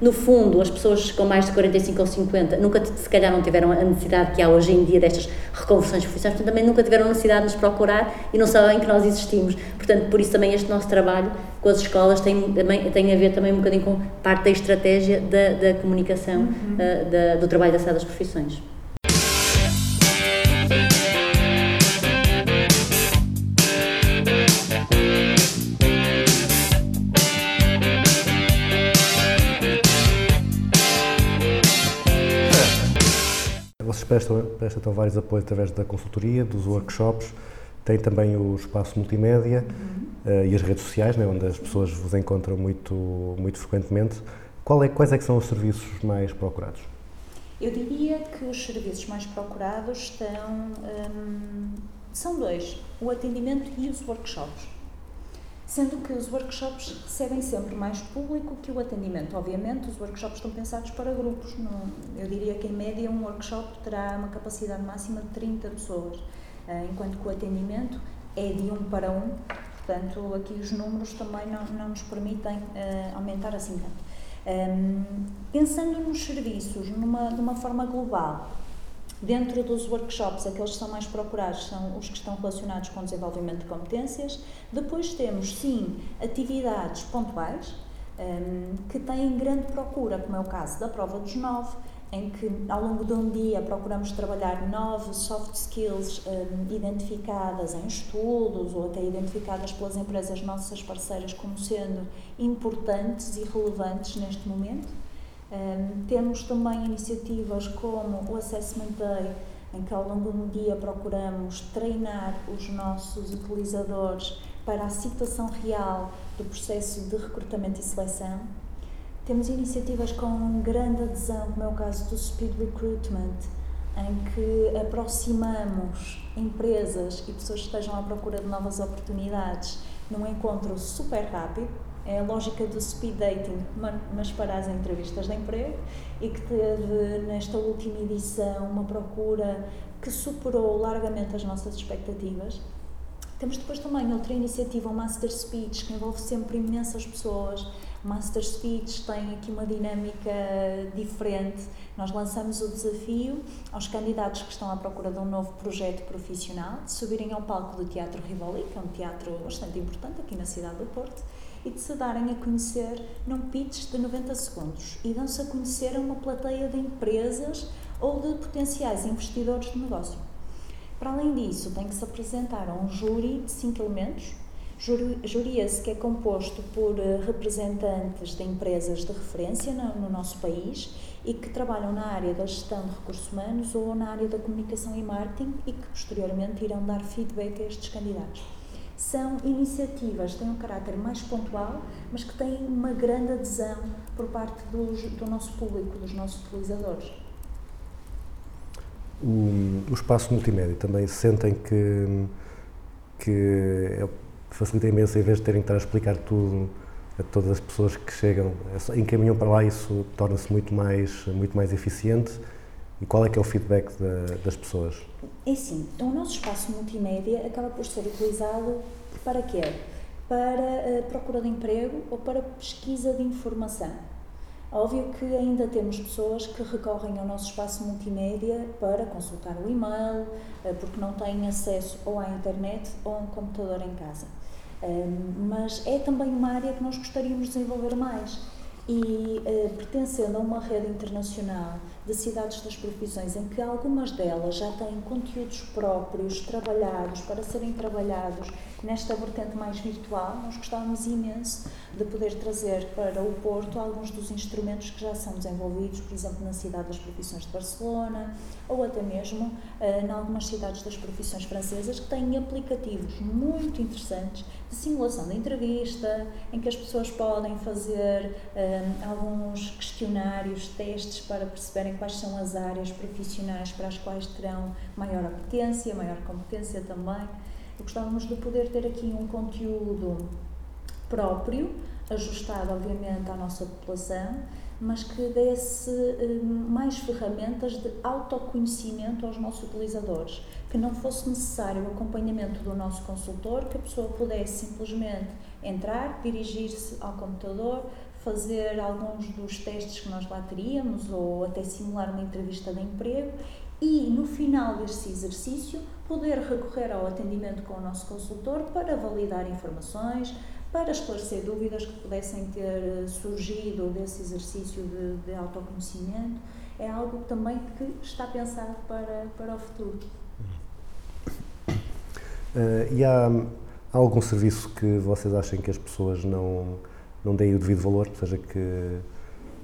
no fundo, as pessoas com mais de 45 ou 50 nunca, se calhar, não tiveram a necessidade que há hoje em dia destas reconversões profissionais, portanto, também nunca tiveram a necessidade de nos procurar e não sabem que nós existimos. Portanto, por isso também este nosso trabalho com as escolas tem, também, tem a ver também um bocadinho com parte da estratégia da, da comunicação eh, da- do trabalho da Cidade das Profissões. Vocês prestam, prestam então vários apoios através da consultoria, dos workshops, tem também o espaço multimédia eh, e as redes sociais, né, onde as pessoas vos encontram muito, muito frequentemente. É, quais é que são os serviços mais procurados? Eu diria que os serviços mais procurados estão, hum, são dois, o atendimento e os workshops. Sendo que os workshops recebem sempre mais público que o atendimento. Obviamente, os workshops estão pensados para grupos. Eu diria que, em média, um workshop terá uma capacidade máxima de 30 pessoas, enquanto que o atendimento é de um para um. Portanto, aqui os números também não, não nos permitem eh, aumentar assim tanto. Hum, pensando nos serviços numa, de uma forma global, dentro dos workshops, aqueles que são mais procurados são os que estão relacionados com desenvolvimento de competências. Depois temos, sim, atividades pontuais, hum, que têm grande procura, como é o caso da prova dos nove, em que ao longo de um dia procuramos trabalhar nove soft skills hum, identificadas em estudos ou até identificadas pelas empresas nossas parceiras como sendo importantes e relevantes neste momento. Um, temos também iniciativas como o Assessment Day, em que ao longo do dia procuramos treinar os nossos utilizadores para a situação real do processo de recrutamento e seleção. Temos iniciativas com grande adesão, como é o caso do Speed Recruitment, em que aproximamos empresas e pessoas que estejam à procura de novas oportunidades num encontro super rápido. É a lógica do speed dating, ma- mas para as entrevistas de emprego, e que teve nesta última edição uma procura que superou largamente as nossas expectativas. Temos depois também outra iniciativa, o Master Speech, que envolve sempre imensas pessoas. Master Speech tem aqui uma dinâmica diferente. Nós lançamos o desafio aos candidatos que estão à procura de um novo projeto profissional de subirem ao palco do Teatro Rivoli, que é um teatro bastante importante aqui na cidade do Porto, e de se darem a conhecer num pitch de 90 segundos. E dão-se a conhecer a uma plateia de empresas ou de potenciais investidores de negócio. Para além disso, tem que se apresentar a um júri de cinco elementos. Júri, júri esse que é composto por eh, representantes de empresas de referência no, no nosso país e que trabalham na área da gestão de recursos humanos ou na área da comunicação e marketing e que posteriormente irão dar feedback a estes candidatos. São iniciativas que têm um caráter mais pontual, mas que têm uma grande adesão por parte do nosso público, dos nossos utilizadores. O, o espaço multimédia também sentem que, que é- facilita imenso, em vez de terem que estar a explicar tudo a todas as pessoas que chegam, é encaminham para lá, isso torna-se muito mais, muito mais eficiente. E qual é que é o feedback da- das pessoas? É assim, o nosso espaço multimédia acaba por ser utilizado para quê? Para a procura de emprego ou para pesquisa de informação. Óbvio que ainda temos pessoas que recorrem ao nosso espaço multimédia para consultar o e-mail, eh, porque não têm acesso ou à internet ou a um computador em casa. Mas é também uma área que nós gostaríamos de desenvolver mais. E eh, pertencendo a uma rede internacional de cidades das profissões, em que algumas delas já têm conteúdos próprios trabalhados para serem trabalhados nesta vertente mais virtual, nós gostávamos imenso de poder trazer para o Porto alguns dos instrumentos que já são desenvolvidos, por exemplo, na cidade das profissões de Barcelona ou até mesmo eh, em algumas cidades das profissões francesas que têm aplicativos muito interessantes de simulação de entrevista, em que as pessoas podem fazer eh, alguns questionários, testes para perceberem quais são as áreas profissionais para as quais terão maior apetência, maior competência também. Gostávamos de poder ter aqui um conteúdo próprio, ajustado obviamente à nossa população, mas que desse eh, mais ferramentas de autoconhecimento aos nossos utilizadores, que não fosse necessário o acompanhamento do nosso consultor, que a pessoa pudesse simplesmente entrar, dirigir-se ao computador, fazer alguns dos testes que nós lá teríamos ou até simular uma entrevista de emprego e no final deste exercício poder recorrer ao atendimento com o nosso consultor para validar informações, para esclarecer dúvidas que pudessem ter eh, surgido desse exercício de, de autoconhecimento. É algo também que está pensado para, para o futuro. Eh, e há, há algum serviço que vocês achem que as pessoas não, não deem o devido valor, ou seja, que,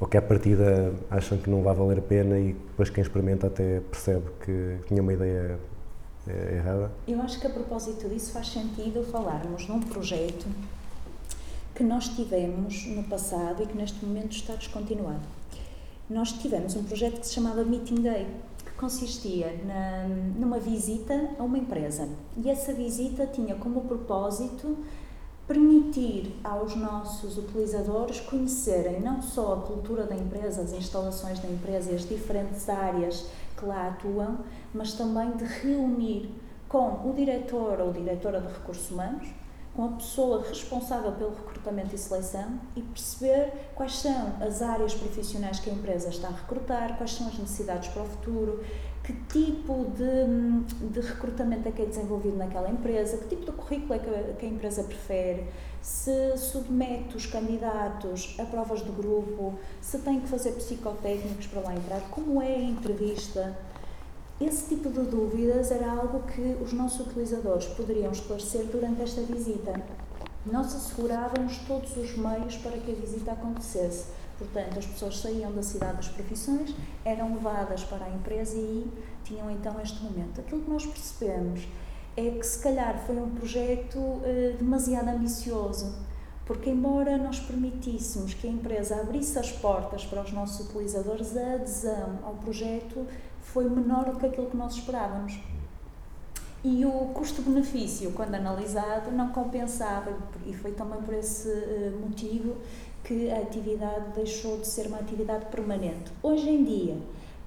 ou que à partida acham que não vai valer a pena e depois quem experimenta até percebe que tinha uma ideia eh, errada? Eu acho que a propósito disso faz sentido falarmos num projeto que nós tivemos no passado e que neste momento está descontinuado. Nós tivemos um projeto que se chamava Meeting Day, que consistia na, numa visita a uma empresa. E essa visita tinha como propósito permitir aos nossos utilizadores conhecerem não só a cultura da empresa, as instalações da empresa e as diferentes áreas que lá atuam, mas também de reunir com o diretor ou diretora de recursos humanos, com a pessoa responsável pelo recrutamento e seleção e perceber quais são as áreas profissionais que a empresa está a recrutar, quais são as necessidades para o futuro, que tipo de, de recrutamento é que é desenvolvido naquela empresa, que tipo de currículo é que a, que a empresa prefere, se submete os candidatos a provas de grupo, se tem que fazer psicotécnicos para lá entrar, como é a entrevista. Esse tipo de dúvidas era algo que os nossos utilizadores poderiam esclarecer durante esta visita. Nós assegurávamos todos os meios para que a visita acontecesse, Portanto, as pessoas saíam da cidade das profissões, eram levadas para a empresa e aí tinham então este momento. Aquilo que nós percebemos é que se calhar foi um projeto eh, demasiado ambicioso, porque embora nós permitíssemos que a empresa abrisse as portas para os nossos utilizadores, a adesão ao projeto foi menor do que aquilo que nós esperávamos. E o custo-benefício, quando analisado, não compensava, e foi também por esse eh, motivo que a atividade deixou de ser uma atividade permanente. Hoje em dia,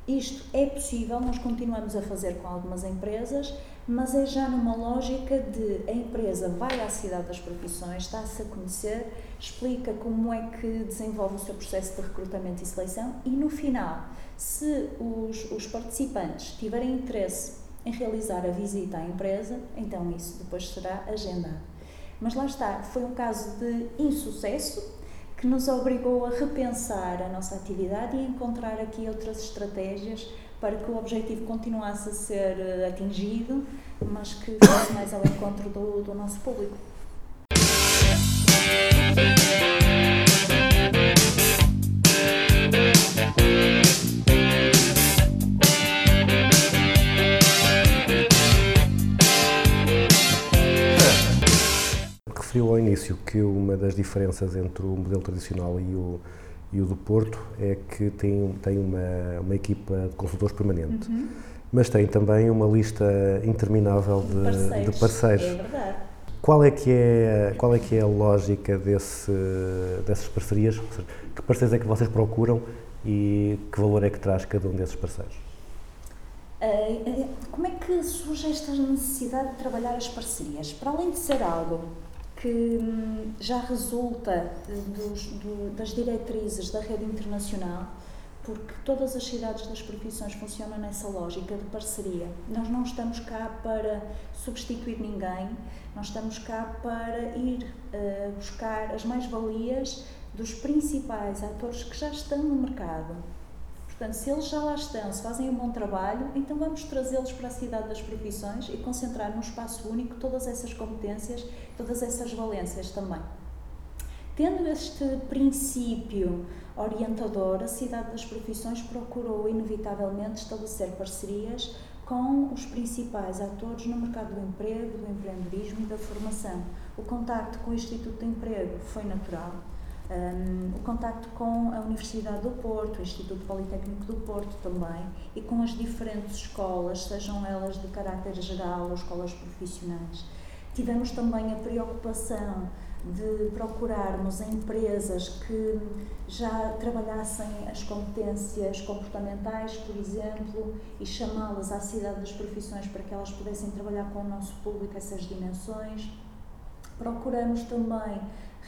isto é possível, nós continuamos a fazer com algumas empresas, mas é já numa lógica de a empresa vai à cidade das profissões, está-se a conhecer, explica como é que desenvolve o seu processo de recrutamento e seleção e no final, se os, os participantes tiverem interesse em realizar a visita à empresa, então isso depois será agendado. Mas lá está, foi um caso de insucesso que nos obrigou a repensar a nossa atividade e encontrar aqui outras estratégias para que o objetivo continuasse a ser eh, atingido, mas que fosse mais ao encontro do, do nosso público. Referiu ao início que uma das diferenças entre o modelo tradicional e o, e o do Porto é que tem, tem uma, uma equipa de consultores permanente, mas tem também uma lista interminável de, de parceiros. É verdade. Qual é que é, qual é que é a lógica desse, dessas parcerias? Que parceiros é que vocês procuram e que valor é que traz cada um desses parceiros? Eh, Como é que surge esta necessidade de trabalhar as parcerias? Para além de ser algo que hum, já resulta dos- do- das diretrizes da rede internacional, porque todas as cidades das profissões funcionam nessa lógica de parceria. Nós não estamos cá para substituir ninguém, nós estamos cá para ir eh, buscar as mais-valias dos principais atores que já estão no mercado. Portanto, se eles já lá estão, se fazem um bom trabalho, então vamos trazê-los para a cidade das profissões e concentrar num espaço único todas essas competências, todas essas valências também. Tendo este princípio orientador, a cidade das profissões procurou inevitavelmente estabelecer parcerias com os principais atores no mercado do emprego, do empreendedorismo e da formação. O contacto com o Instituto de Emprego foi natural. Um, o contacto com a Universidade do Porto, o Instituto Politécnico do Porto também, e com as diferentes escolas, sejam elas de caráter geral ou escolas profissionais. Tivemos também a preocupação de procurarmos empresas que já trabalhassem as competências comportamentais, por exemplo, e chamá-las à cidade das profissões para que elas pudessem trabalhar com o nosso público essas dimensões. Procuramos também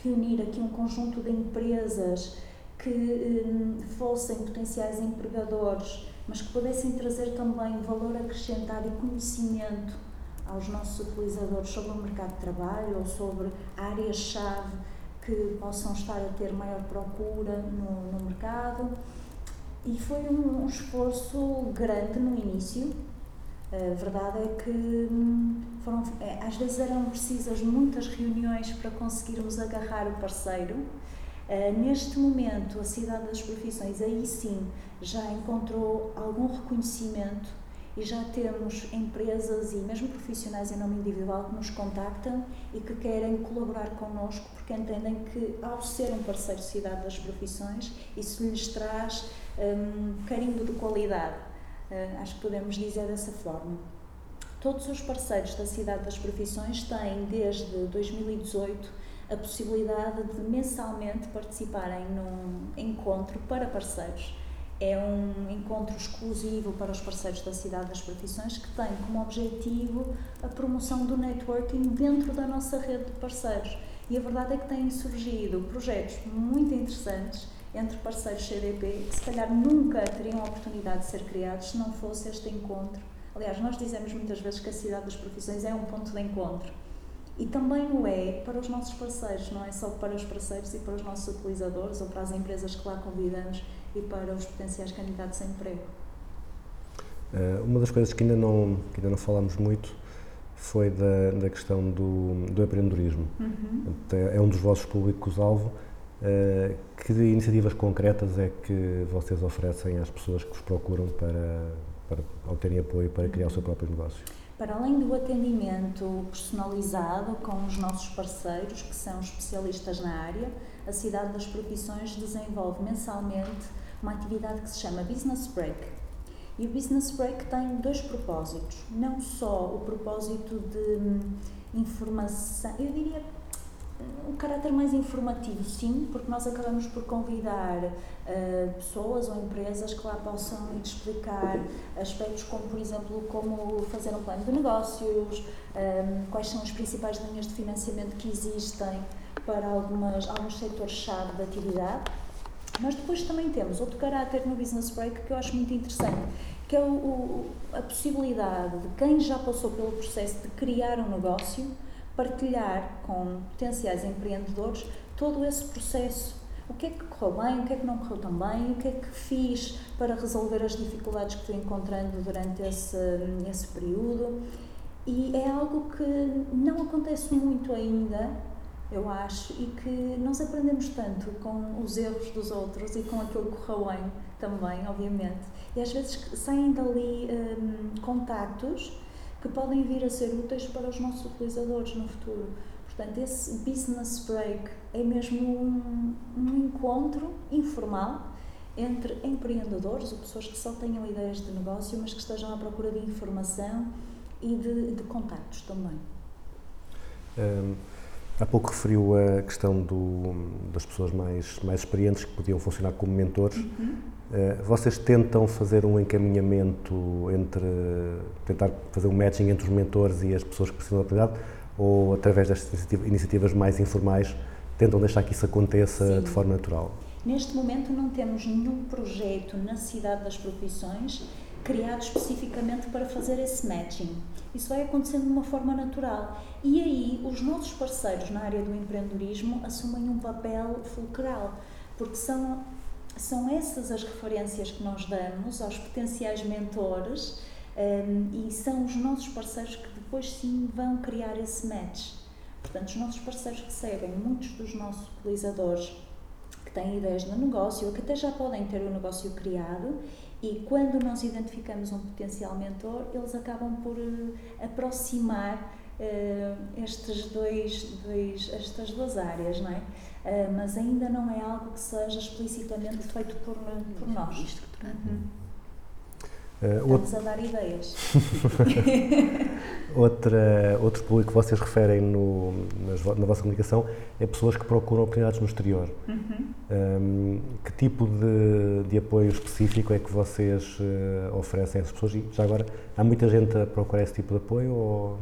reunir aqui um conjunto de empresas que hum, fossem potenciais empregadores, mas que pudessem trazer também valor acrescentado e conhecimento aos nossos utilizadores sobre o mercado de trabalho ou sobre áreas-chave que possam estar a ter maior procura no, no mercado. E foi um, um esforço grande no início. A verdade é que hum, foram, é, às vezes eram precisas muitas reuniões para conseguirmos agarrar o parceiro. Uh, neste momento, a Cidade das Profissões, aí sim, já encontrou algum reconhecimento e já temos empresas e mesmo profissionais em nome individual que nos contactam e que querem colaborar connosco porque entendem que, ao ser um parceiro Cidade das Profissões, isso lhes traz um, carimbo de qualidade. Uh, acho que podemos dizer dessa forma. Todos os parceiros da Cidade das Profissões têm, desde 2018, a possibilidade de mensalmente participarem num encontro para parceiros. É um encontro exclusivo para os parceiros da Cidade das Profissões que tem como objetivo a promoção do networking dentro da nossa rede de parceiros. E a verdade é que têm surgido projetos muito interessantes entre parceiros CDP que se calhar nunca teriam a oportunidade de ser criados se não fosse este encontro. Aliás, nós dizemos muitas vezes que a Cidade das Profissões é um ponto de encontro. E também o é para os nossos parceiros, não é só para os parceiros e para os nossos utilizadores ou para as empresas que lá convidamos e para os potenciais candidatos a emprego. Uh, uma das coisas que ainda não, que ainda não falámos muito foi da, da questão do, do empreendedorismo. Uhum. É, é um dos vossos públicos-alvo. Uh, que iniciativas concretas é que vocês oferecem às pessoas que vos procuram para, para obterem apoio para criar o seu próprio negócio? Para além do atendimento personalizado com os nossos parceiros, que são especialistas na área, a Cidade das Profissões desenvolve mensalmente uma atividade que se chama Business Break. E o Business Break tem dois propósitos. Não só o propósito de hum, informação, eu diria um caráter mais informativo, sim, porque nós acabamos por convidar uh, pessoas ou empresas que lá possam explicar aspectos como, por exemplo, como fazer um plano de negócios, um, quais são as principais linhas de financiamento que existem para algumas, alguns setores-chave da atividade. Mas depois também temos outro caráter no Business Break que eu acho muito interessante, que é o, o, a possibilidade de quem já passou pelo processo de criar um negócio partilhar com potenciais empreendedores todo esse processo. O que é que correu bem, o que é que não correu tão bem, o que é que fiz para resolver as dificuldades que fui encontrando durante esse, esse período. E é algo que não acontece muito ainda, eu acho, e que nós aprendemos tanto com os erros dos outros e com aquilo que correu bem também, obviamente. E às vezes saem dali hum, contactos que podem vir a ser úteis para os nossos utilizadores no futuro. Portanto, esse business break é mesmo um, um encontro informal entre empreendedores ou pessoas que só tenham ideias de negócio, mas que estejam à procura de informação e de, de contactos também. Um, há pouco referiu a questão do, das pessoas mais, mais experientes que podiam funcionar como mentores. Uhum. Eh, vocês tentam fazer um encaminhamento entre, tentar fazer um matching entre os mentores e as pessoas que precisam da oportunidade, ou através destas iniciativas mais informais, tentam deixar que isso aconteça Sim. de forma natural? Neste momento não temos nenhum projeto na cidade das profissões criado especificamente para fazer esse matching. Isso vai acontecendo de uma forma natural. E aí os nossos parceiros na área do empreendedorismo assumem um papel fulcral, porque são são essas as referências que nós damos aos potenciais mentores um, e são os nossos parceiros que depois sim vão criar esse match. Portanto, os nossos parceiros recebem muitos dos nossos utilizadores que têm ideias de negócio ou que até já podem ter o negócio criado e quando nós identificamos um potencial mentor, eles acabam por uh, aproximar uh, estes dois, dois, estas duas áreas, não é? Uh, mas ainda não é algo que seja explicitamente feito por, por nós. Uhum. Uh, Estamos a dar ideias. Outra, outro público que vocês referem no, na vossa comunicação é pessoas que procuram oportunidades no exterior. Uhum. Um, que tipo de, de apoio específico é que vocês uh, oferecem a essas pessoas? E já agora, há muita gente a procurar esse tipo de apoio? Ou...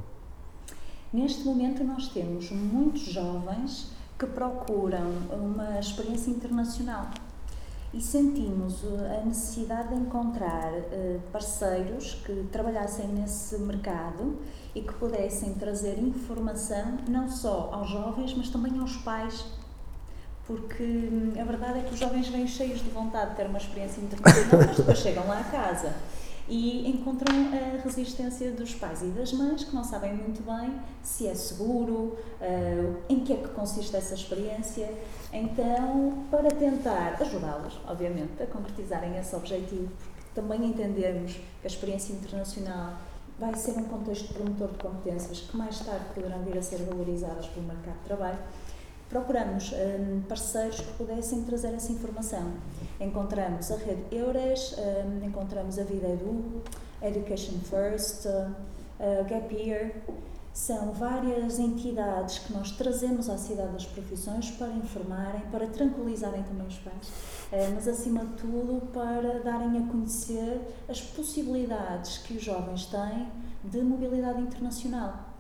Neste momento, nós temos muitos jovens que procuram uma experiência internacional e sentimos uh, a necessidade de encontrar uh, parceiros que trabalhassem nesse mercado e que pudessem trazer informação não só aos jovens, mas também aos pais. Porque hum, a verdade é que os jovens vêm cheios de vontade de ter uma experiência internacional, mas depois chegam lá a casa e encontram a resistência dos pais e das mães que não sabem muito bem se é seguro, uh, em que é que consiste essa experiência. Então, para tentar ajudá-los, obviamente, a concretizarem esse objetivo, porque também entendemos que a experiência internacional vai ser um contexto promotor de competências que mais tarde poderão vir a ser valorizadas pelo mercado de trabalho procuramos um, parceiros que pudessem trazer essa informação. Encontramos a rede Eures, um, encontramos a Vida Edu, Education First, uh, Gap Year. São várias entidades que nós trazemos à cidade das profissões para informarem, para tranquilizarem também os pais, uh, mas acima de tudo para darem a conhecer as possibilidades que os jovens têm de mobilidade internacional.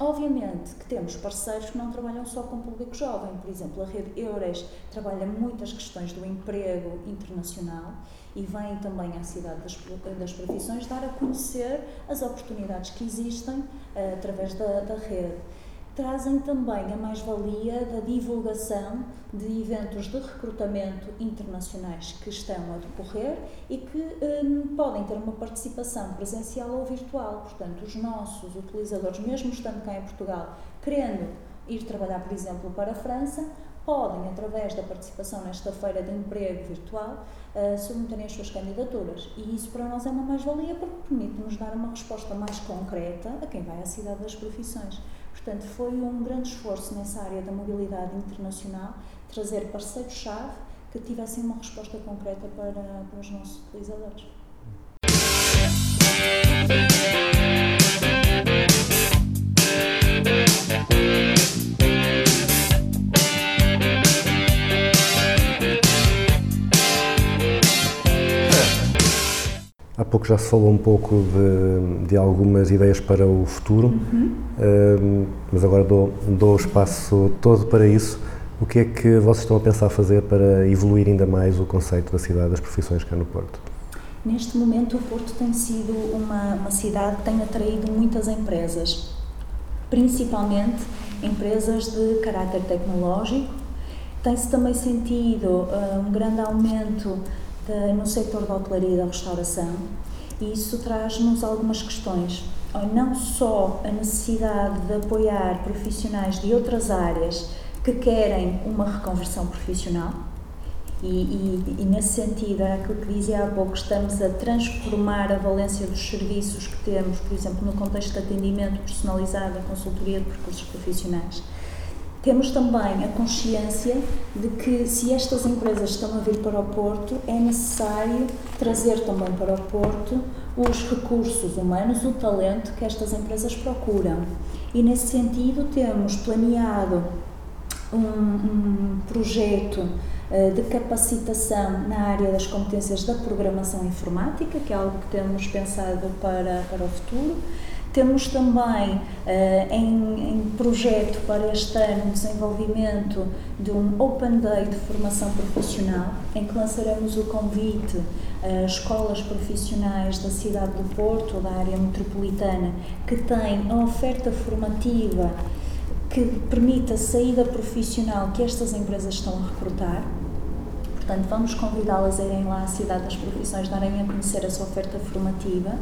Obviamente que temos parceiros que não trabalham só com o público jovem, por exemplo, a rede Eures trabalha muitas questões do emprego internacional e vem também à cidade das, das profissões dar a conhecer as oportunidades que existem uh, através da, da rede trazem também a mais-valia da divulgação de eventos de recrutamento internacionais que estão a decorrer e que um, podem ter uma participação presencial ou virtual. Portanto, os nossos utilizadores, mesmo estando cá em Portugal, querendo ir trabalhar, por exemplo, para a França, podem, através da participação nesta feira de emprego virtual, uh, submeterem as suas candidaturas. E isso para nós é uma mais-valia porque permite-nos dar uma resposta mais concreta a quem vai à cidade das profissões. Portanto, foi um grande esforço nessa área da mobilidade internacional trazer parceiros-chave que tivessem uma resposta concreta para, para os nossos utilizadores. Há pouco já se falou um pouco de, de algumas ideias para o futuro, uh, mas agora dou, dou o espaço todo para isso. O que é que vocês estão a pensar fazer para evoluir ainda mais o conceito da cidade das profissões cá no Porto? Neste momento, o Porto tem sido uma, uma cidade que tem atraído muitas empresas, principalmente empresas de caráter tecnológico. Tem-se também sentido uh, um grande aumento no setor da hotelaria e da restauração, e isso traz-nos algumas questões. Não só a necessidade de apoiar profissionais de outras áreas que querem uma reconversão profissional, e, e, e, nesse sentido, era aquilo que dizia há pouco, estamos a transformar a valência dos serviços que temos, por exemplo, no contexto de atendimento personalizado, a consultoria de percursos profissionais. Temos também a consciência de que, se estas empresas estão a vir para o Porto, é necessário trazer também para o Porto os recursos humanos, o talento que estas empresas procuram. E, nesse sentido, temos planeado um, um projeto eh, de capacitação na área das competências da programação informática, que é algo que temos pensado para, para o futuro. Temos também uh, em, em, projeto para este ano o desenvolvimento de um Open Day de formação profissional, em que lançaremos o convite a escolas profissionais da cidade do Porto, da área metropolitana, que têm a oferta formativa que permita a saída profissional que estas empresas estão a recrutar. Portanto, vamos convidá-las a irem lá à Cidade das Profissões, darem a conhecer a sua oferta formativa.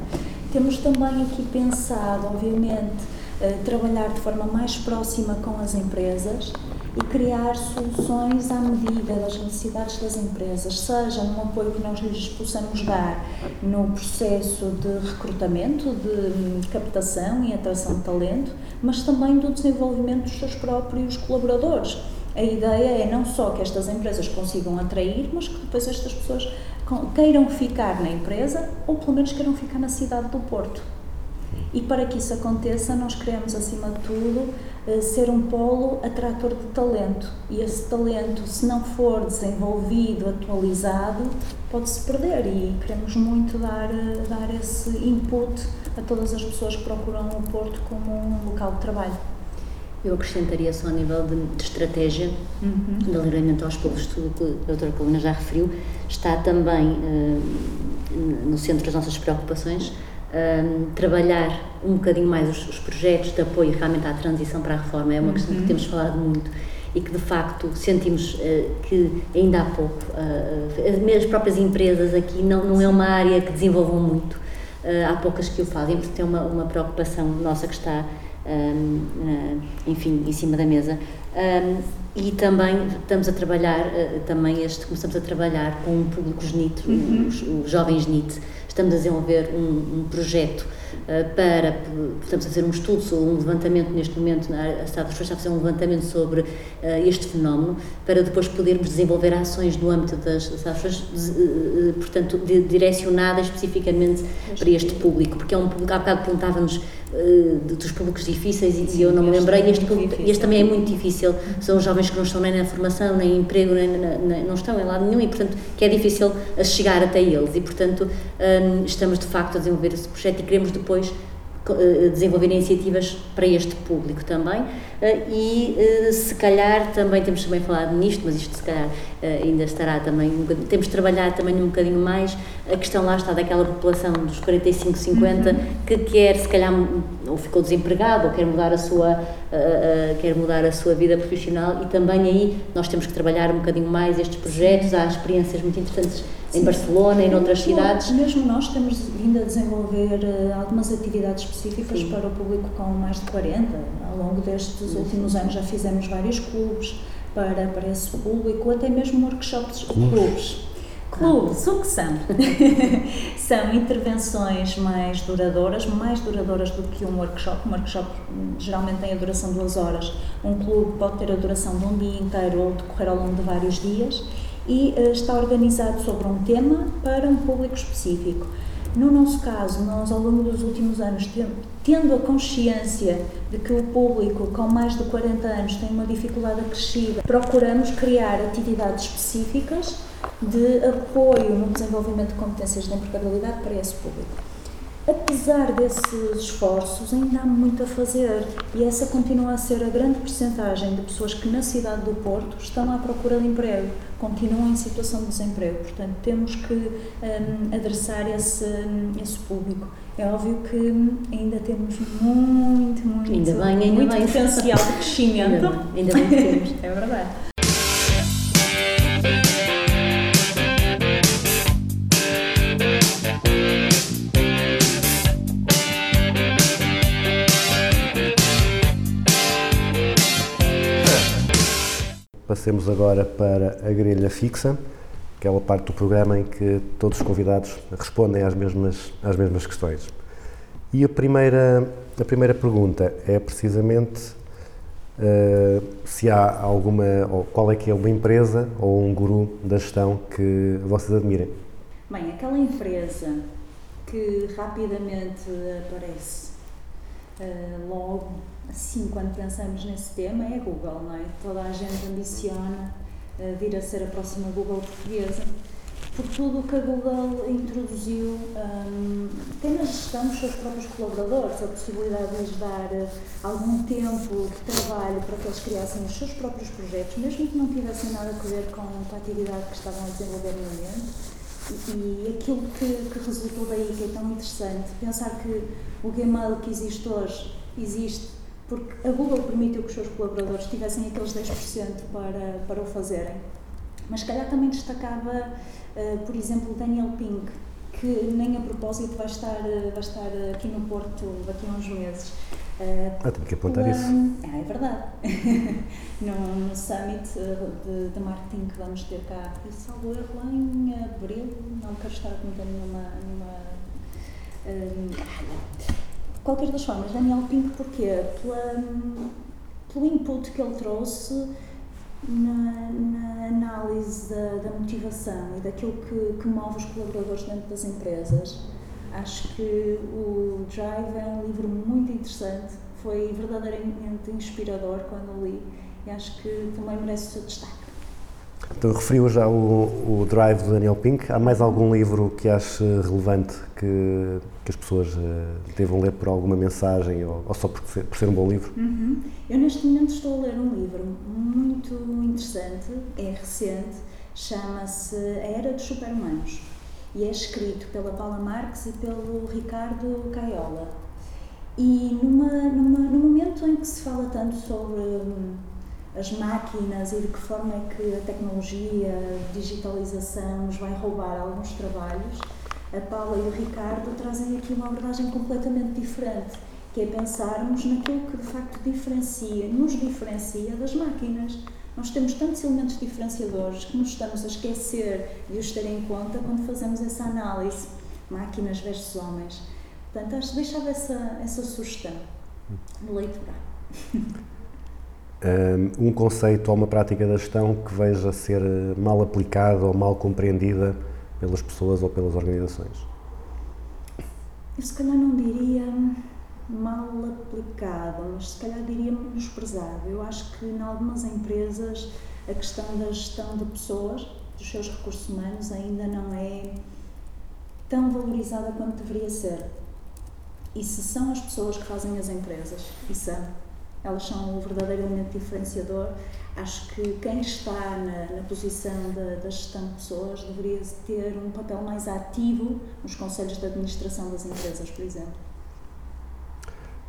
Temos também aqui pensado, obviamente, eh, trabalhar de forma mais próxima com as empresas e criar soluções à medida das necessidades das empresas, seja no apoio que nós lhes possamos dar no processo de recrutamento, de captação e atração de talento, mas também do desenvolvimento dos seus próprios colaboradores. A ideia é não só que estas empresas consigam atrair, mas que depois estas pessoas queiram ficar na empresa ou pelo menos queiram ficar na cidade do Porto. E para que isso aconteça, nós queremos, acima de tudo, eh, ser um polo atrator de talento. E esse talento, se não for desenvolvido, atualizado, pode-se perder. E queremos muito dar, eh, dar esse input a todas as pessoas que procuram o Porto como um local de trabalho. Eu acrescentaria só a nível de, de estratégia, uhum. de alinhamento aos públicos, tudo que a doutora Paulina já referiu, está também uh, no centro das nossas preocupações um, trabalhar um bocadinho mais os, os, projetos de apoio realmente à transição para a reforma. É uma uhum. questão que uhum. temos falado muito e que de facto sentimos uh, que ainda há pouco uh, as próprias empresas aqui não, não é uma área que desenvolvam muito. Uh, há poucas que o fazem, porque tem uma, uma preocupação nossa que está enfim, em cima da mesa. E também estamos a trabalhar, uh, também este, começamos a trabalhar com um público genito, uhum. os, os, jovens NIT. Estamos a desenvolver um, um projeto uh, para, estamos a fazer um estudo, um levantamento neste momento, a Estado está a fazer um levantamento sobre uh, este fenómeno, para depois podermos desenvolver ações no âmbito das, das ações, portanto, de, direcionadas especificamente para este público, porque é um público, há bocado perguntávamos dos públicos difíceis e, Sim, eu não me lembrei, este, público, este também é muito difícil, são jovens que não estão nem na formação, nem em emprego, nem, nem, não estão em lado nenhum e, portanto, que é difícil chegar até eles. E, portanto, um, estamos de facto a desenvolver esse projeto e queremos depois uh, desenvolver iniciativas para este público também e uh, se calhar também temos também falado nisto, mas isto se calhar ainda estará também temos de trabalhar também um bocadinho mais a questão lá está daquela população dos 45, 50 uhum. que quer se calhar ou ficou desempregado ou quer mudar a sua quer mudar a sua vida profissional e também aí nós temos que trabalhar um bocadinho mais estes projetos, há experiências muito interessantes Sim. em Barcelona e noutras cidades. Mesmo nós temos vindo a desenvolver algumas atividades específicas Sim. para o público com mais de 40. Ao longo destes últimos anos já fizemos vários clubes, para, para esse público, até mesmo workshops de clubes. Clubes, o que são? são intervenções mais duradouras, mais duradouras do que um workshop. Um workshop geralmente tem a duração de duas horas. Um clube pode ter a duração de um dia inteiro ou decorrer ao longo de vários dias e eh, está organizado sobre um tema para um público específico. No nosso caso, nós ao longo dos últimos anos, ten- tendo a consciência de que o público com mais de 40 anos tem uma dificuldade acrescida, procuramos criar atividades específicas de apoio no desenvolvimento de competências de empregabilidade para esse público. Apesar desses esforços, ainda há muito a fazer e essa continua a ser a grande percentagem de pessoas que na cidade do Porto estão à procura de emprego, continuam em situação de desemprego. Portanto, temos que hum, adressar esse, hum, esse público. É óbvio que hum, ainda temos muito, muito, Ainda bem, ainda muito bem. potencial de crescimento. Ainda bem, ainda bem que temos. É verdade. Passemos agora para a grelha fixa, que é uma parte do programa em que todos os convidados respondem às mesmas, às mesmas questões. E a primeira, a primeira pergunta é precisamente eh, se há alguma, ou qual é que é uma empresa ou um guru da gestão que vocês admirem. Bem, aquela empresa que rapidamente aparece eh, logo, assim, quando pensamos nesse tema, é Google, não é? Toda a gente ambiciona eh, vir a ser a próxima Google portuguesa, por tudo o que a Google introduziu, hum, tem na gestão dos seus próprios colaboradores, a possibilidade de lhes dar eh, algum tempo de trabalho para que eles criassem os seus próprios projetos, mesmo que não tivessem nada a ver com a atividade que estavam a desenvolver no momento. E, e aquilo que, que resultou daí, que é tão interessante, pensar que o Gmail que existe hoje existe porque a Google permitiu que os seus colaboradores tivessem aqueles 10% para, para o fazerem. Mas se calhar também destacava, eh, por exemplo, o Daniel Pink, que nem a propósito vai estar, eh, vai estar aqui no Porto daqui a uns meses. Eh, Ah, tenho que apontar isso. Ah, é verdade. no, no Summit de, de Marketing que vamos ter cá, salvo erro lá em abril, não quero estar a cometer nenhuma. nenhuma hum, qualquer das formas, Daniel Pink, porquê? Pela, pelo input que ele trouxe na, na análise da, da motivação e daquilo que, que move os colaboradores dentro das empresas. Acho que o Drive é um livro muito interessante, foi verdadeiramente inspirador quando li e acho que também merece o seu destaque. Então, referiu já o, o Drive do Daniel Pink. Há mais algum livro que ache relevante que, que as pessoas eh, devam ler por alguma mensagem ou, ou só por ser, por ser um bom livro? Uhum. Eu neste momento estou a ler um livro muito interessante, é recente, chama-se A Era dos Super-Humanos e é escrito pela Paula Marques e pelo Ricardo Caiola. E numa, numa, no momento em que se fala tanto sobre hum, as máquinas e de que forma é que a tecnologia, a digitalização nos vai roubar alguns trabalhos, a Paula e o Ricardo trazem aqui uma abordagem completamente diferente, que é pensarmos naquilo que de facto diferencia, nos diferencia das máquinas. Nós temos tantos elementos diferenciadores que nos estamos a esquecer de os ter em conta quando fazemos essa análise, máquinas versus homens. Portanto, acho que deixava essa, essa sugestão de leitura. Um conceito ou uma prática da gestão que veja ser eh, mal aplicada ou mal compreendida pelas pessoas ou pelas organizações. Eu se calhar não diria mal aplicado, mas se calhar diria menosprezado. Eu acho que em algumas empresas a questão da gestão de pessoas, dos seus recursos humanos, ainda não é tão valorizada quanto deveria ser. E se são as pessoas que fazem as empresas, e são, elas são o verdadeiro elemento diferenciador, acho que quem está na, na posição da, da gestão de pessoas deveria ter um papel mais ativo nos conselhos de administração das empresas, por exemplo.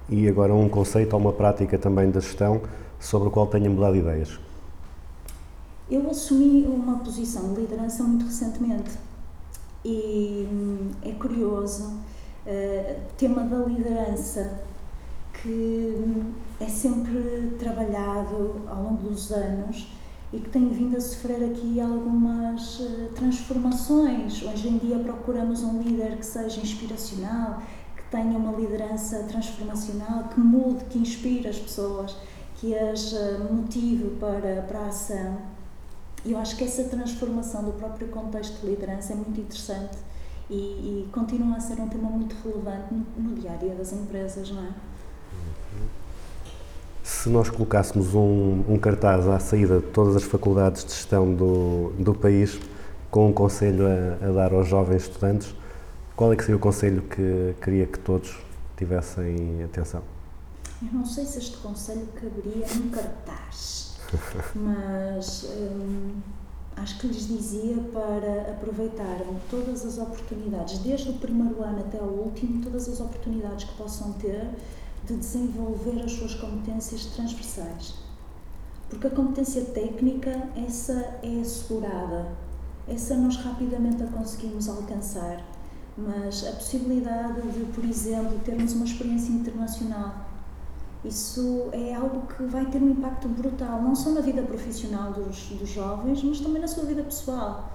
E agora um conceito ou uma prática também da gestão sobre o qual tenha mudado de ideias. Eu assumi uma posição de liderança muito recentemente e hum, é curioso, uh, tema da liderança que hum, é sempre trabalhado ao longo dos anos e que tem vindo a sofrer aqui algumas eh, transformações. Hoje em dia procuramos um líder que seja inspiracional, que tenha uma liderança transformacional, que mude, que inspire as pessoas, que as eh, motive para, para a ação. E eu acho que essa transformação do próprio contexto de liderança é muito interessante e, e continua a ser um tema muito relevante no, no dia a dia das empresas, não é? Se nós colocássemos um, um cartaz à saída de todas as faculdades de gestão do, do país, com um conselho a, a dar aos jovens estudantes, qual é que seria o conselho que queria que todos tivessem atenção? Eu não sei se este conselho caberia num cartaz, mas hum, acho que lhes dizia para aproveitarem todas as oportunidades, desde o primeiro ano até o último, todas as oportunidades que possam ter de desenvolver as suas competências transversais. Porque a competência técnica, essa é assegurada, essa nós rapidamente a conseguimos alcançar, mas a possibilidade de, por exemplo, termos uma experiência internacional, isso é algo que vai ter um impacto brutal, não só na vida profissional dos, dos jovens, mas também na sua vida pessoal.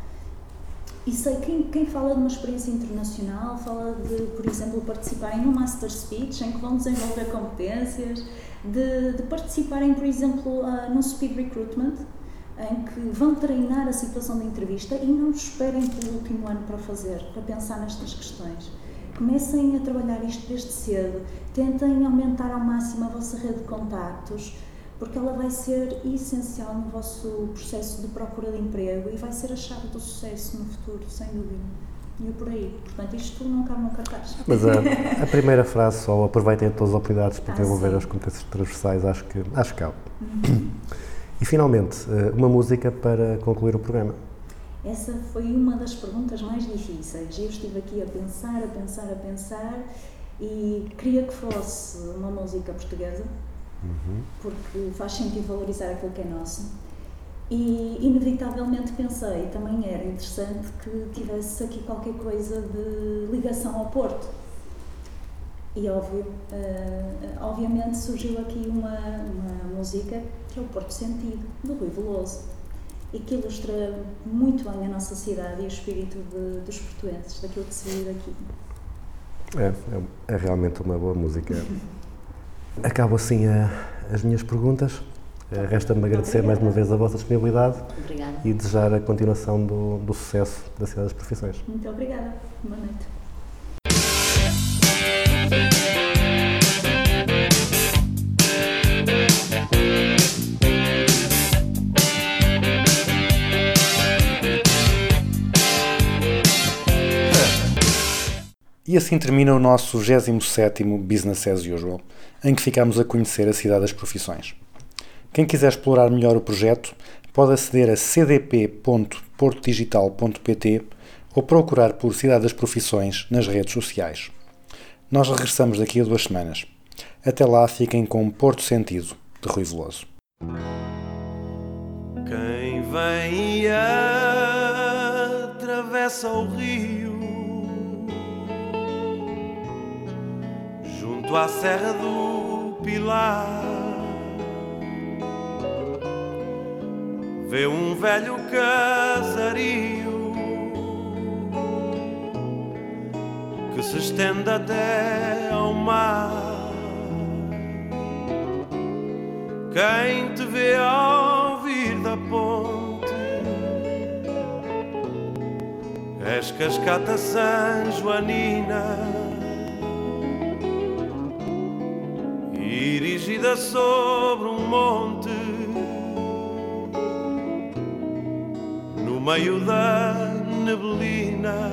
E sei quem, quem fala de uma experiência internacional fala de, por exemplo, participarem no Master Speech, em que vão desenvolver competências, de, de participarem, por exemplo, uh, no Speed Recruitment, em que vão treinar a situação da entrevista e não esperem pelo último ano para fazer, para pensar nestas questões. Comecem a trabalhar isto desde cedo, tentem aumentar ao máximo a vossa rede de contactos, porque ela vai ser essencial no vosso processo de procura de emprego e vai ser a chave do sucesso no futuro, sem dúvida. E é por aí. Portanto, isto não cabe no cartaz. Mas a, a primeira frase só, aproveitem todas as oportunidades para Ah, desenvolver sim. Uhum. as competências transversais, acho que, acho que cabe. E finalmente, eh, uma música para concluir o programa. Essa foi uma das perguntas mais difíceis. Eu estive aqui a pensar, a pensar, a pensar e queria que fosse uma música portuguesa, porque faz sentido valorizar aquilo que é nosso. E inevitavelmente pensei, também era interessante que tivesse aqui qualquer coisa de ligação ao Porto. E óbvio, eh, obviamente surgiu aqui uma, uma música que é o Porto Sentido, do Rui Veloso, e que ilustra muito bem a nossa cidade e o espírito de- dos portuenses, daquilo que se vive aqui. É, é, é realmente uma boa música. Acabo assim a- as minhas perguntas. Eh, Resta-me agradecer mais uma vez a vossa disponibilidade Obrigada. e desejar a continuação do, do sucesso da Cidade das Profissões. Muito obrigada. Boa noite. E assim termina o nosso 27º Business as Usual, em que ficamos a conhecer a cidade das profissões. Quem quiser explorar melhor o projeto pode aceder a cdp.portodigital.pt ou procurar por Cidade das Profissões nas redes sociais. Nós regressamos daqui a duas semanas. Até lá fiquem com Porto Sentido, de Rui Veloso. Quem vem atravessa o rio junto à Serra do Pilar vê um velho casario que se estende até ao mar. Quem te vê ao vir da ponte És cascata San Joanina Erigida sobre um monte No meio da neblina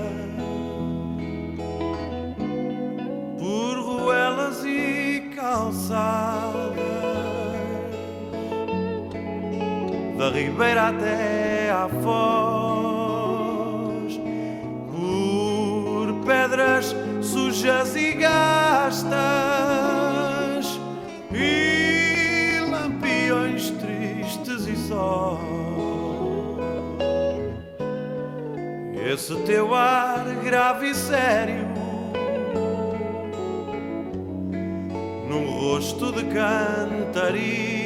Por ruelas e calçadas da ribeira até à foz, por pedras sujas e gastas só. Esse teu ar grave e sério num rosto de cantaria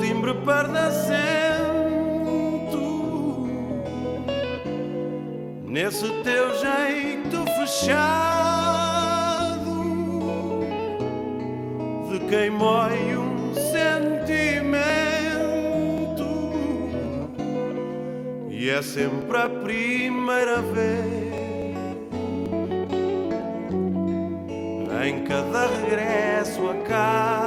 timbre perde acento nesse teu jeito fechado de quem mói um sentimento e é sempre a primeira vez em cada regresso a casa.